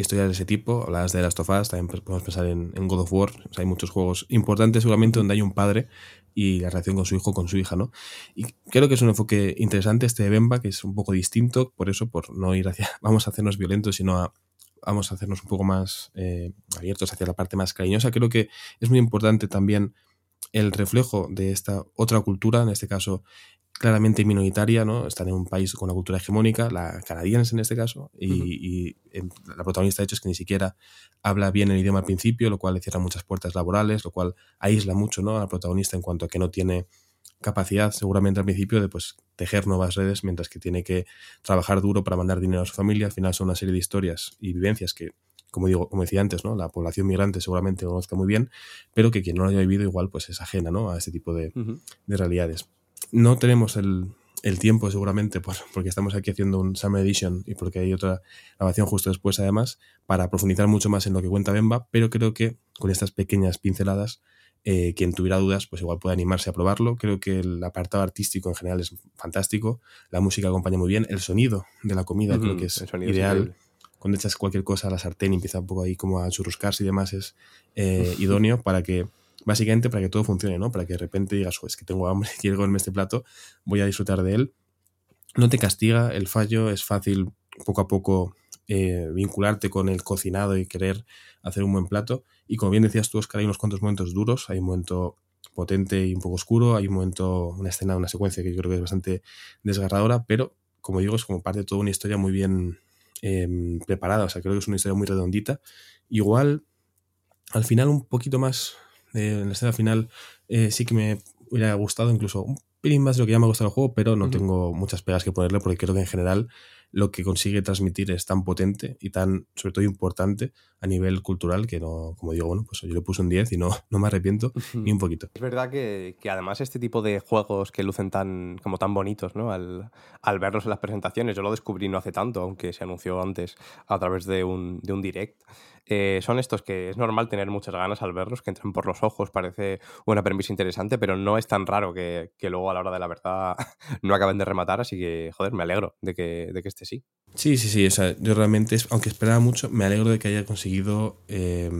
historias de ese tipo, hablabas de Last of Us, también podemos pensar en, en God of War, hay muchos juegos importantes seguramente donde hay un padre y la relación con su hijo, con su hija, ¿no? Y creo que es un enfoque interesante este de Bemba, que es un poco distinto, por eso, por no ir hacia, vamos a hacernos violentos, sino a vamos a hacernos un poco más eh, abiertos hacia la parte más cariñosa. Creo que es muy importante también el reflejo de esta otra cultura, en este caso claramente minoritaria, ¿no? Están en un país con una cultura hegemónica, la canadiense en este caso, y, la protagonista de hecho es que ni siquiera habla bien el idioma al principio, lo cual le cierra muchas puertas laborales, lo cual aísla mucho ¿no? a la protagonista en cuanto a que no tiene capacidad seguramente al principio de pues, tejer nuevas redes mientras que tiene que trabajar duro para mandar dinero a su familia. Al final son una serie de historias y vivencias que como digo, como decía antes, ¿no? La población migrante seguramente conozca muy bien, pero que quien no lo haya vivido igual pues es ajena, ¿no? A este tipo de, de realidades. No tenemos el, el tiempo seguramente, pues, porque estamos aquí haciendo un Summer Edition y porque hay otra grabación justo después además, para profundizar mucho más en lo que cuenta Bemba, pero creo que con estas pequeñas pinceladas, eh, quien tuviera dudas, pues igual puede animarse a probarlo. Creo que el apartado artístico en general es fantástico, la música acompaña muy bien, el sonido de la comida creo que es ideal cuando echas cualquier cosa a la sartén y empieza un poco ahí como a churruscarse y demás, es eh, idóneo para que, básicamente para que todo funcione, ¿no? Para que de repente digas, es que tengo hambre, quiero comerme este plato, voy a disfrutar de él. No te castiga, el fallo es fácil poco a poco eh, vincularte con el cocinado y querer hacer un buen plato. Y como bien decías tú, Oscar, hay unos cuantos momentos duros, hay un momento potente y un poco oscuro, hay un momento, una escena, una secuencia que yo creo que es bastante desgarradora, pero como digo, es como parte de toda una historia muy bien, Em, preparada. O sea, creo que es una historia muy redondita. Igual, al final, un poquito más, en la escena final, eh, sí que me hubiera gustado incluso un pelín más de lo que ya me ha gustado el juego, pero no tengo muchas pegas que ponerle porque creo que en general lo que consigue transmitir es tan potente y tan, sobre todo, importante a nivel cultural que no, como digo, bueno, pues yo le puse un 10 y no, no me arrepiento ni un poquito.
Es verdad que, que, además este tipo de juegos que lucen tan, como tan bonitos, ¿no? Al, al, verlos en las presentaciones, yo lo descubrí no hace tanto, aunque se anunció antes a través de un, de un direct. Eh, son estos que es normal tener muchas ganas al verlos, que entran por los ojos, parece una premisa interesante, pero no es tan raro que, que, luego a la hora de la verdad no acaben de rematar, así que, joder, me alegro de que, de que este sí.
Sí, sí, sí, o sea, yo realmente, aunque esperaba mucho, me alegro de que haya conseguido eh,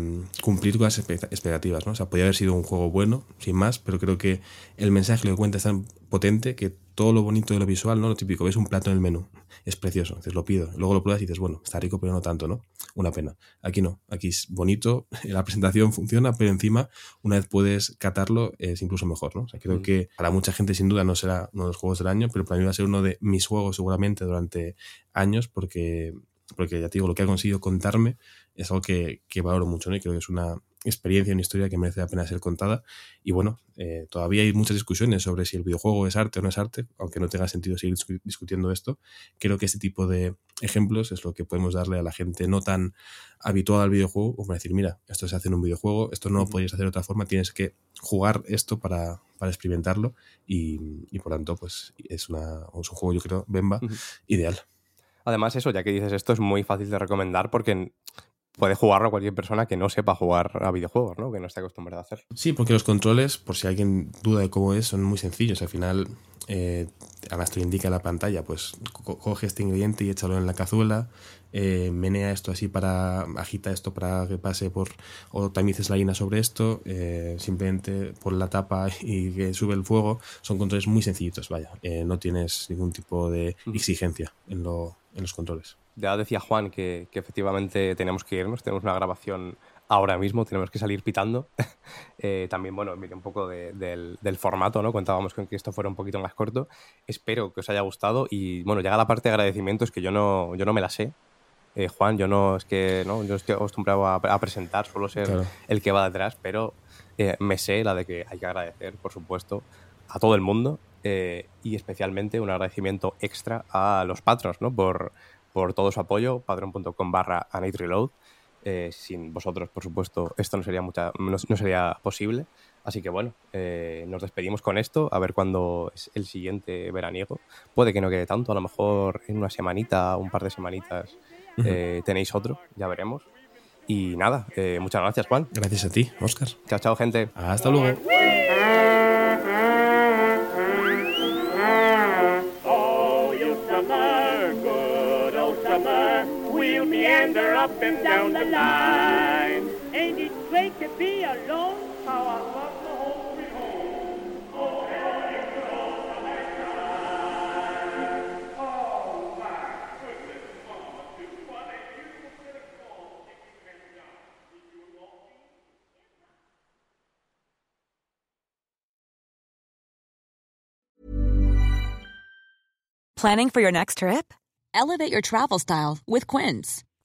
cumplir con las expectativas, ¿no? O sea, podría haber sido un juego bueno, sin más, pero creo que el mensaje que cuenta es tan potente que todo lo bonito de lo visual, ¿no? Lo típico, ves un plato en el menú, es precioso, dices, lo pido, luego lo pruebas y dices, bueno, está rico, pero no tanto, ¿no? Una pena. Aquí no, aquí es bonito, la presentación funciona, pero encima, una vez puedes catarlo, es incluso mejor, ¿no? O sea, creo mm. que para mucha gente sin duda no será uno de los juegos del año, pero para mí va a ser uno de mis juegos seguramente durante años, porque, porque ya te digo, lo que ha conseguido contarme es algo que, que valoro mucho, ¿no? Y creo que es una, experiencia, una historia que merece la pena ser contada. Y bueno, eh, todavía hay muchas discusiones sobre si el videojuego es arte o no es arte, aunque no tenga sentido seguir discutiendo esto. Creo que este tipo de ejemplos es lo que podemos darle a la gente no tan habituada al videojuego, como decir, mira, esto se hace en un videojuego, esto no lo podrías hacer de otra forma, tienes que jugar esto para, para experimentarlo y, y, por tanto, pues es, una, es un juego, yo creo, Bemba, ideal.
Además, eso, ya que dices esto, es muy fácil de recomendar porque puede jugarlo cualquier persona que no sepa jugar a videojuegos, ¿no? Que no esté acostumbrado a hacerlo.
Sí, porque los controles, por si alguien duda de cómo es, son muy sencillos. Al final, eh, además te indica la pantalla, pues coge este ingrediente y échalo en la cazuela, eh, menea esto así para, agita esto para que pase por, o tamices la harina sobre esto, eh, simplemente por la tapa y que sube el fuego. Son controles muy sencillitos, vaya. Eh, no tienes ningún tipo de exigencia en, lo, en los controles
ya decía Juan que, efectivamente tenemos que irnos, tenemos una grabación ahora mismo, tenemos que salir pitando. Eh, también, bueno, mire un poco del, formato, ¿no? Contábamos con que esto fuera un poquito más corto. Espero que os haya gustado y, bueno, llega la parte de agradecimientos que yo no, yo no me la sé. Eh, Juan, yo no es que no, yo estoy acostumbrado a, presentar, solo ser el que va detrás, pero eh, me sé la de que hay que agradecer, por supuesto, a todo el mundo y especialmente un agradecimiento extra a los patrons, ¿no? Por, por todo su apoyo, patreon.com barra Reload. Eh, sin vosotros, por supuesto, esto no sería, mucha, no, sería posible. Así que bueno, eh, nos despedimos con esto, a ver cuándo es el siguiente veraniego. Puede que no quede tanto, a lo mejor en una semanita, un par de semanitas eh, tenéis otro, ya veremos. Y nada, muchas gracias Juan.
Gracias a ti, Oscar.
Chao, chao gente.
Hasta luego. up and down the line. Ain't it great to be alone? How I love home sweet home. Oh,
Planning for your next trip? Elevate your travel style with Quince.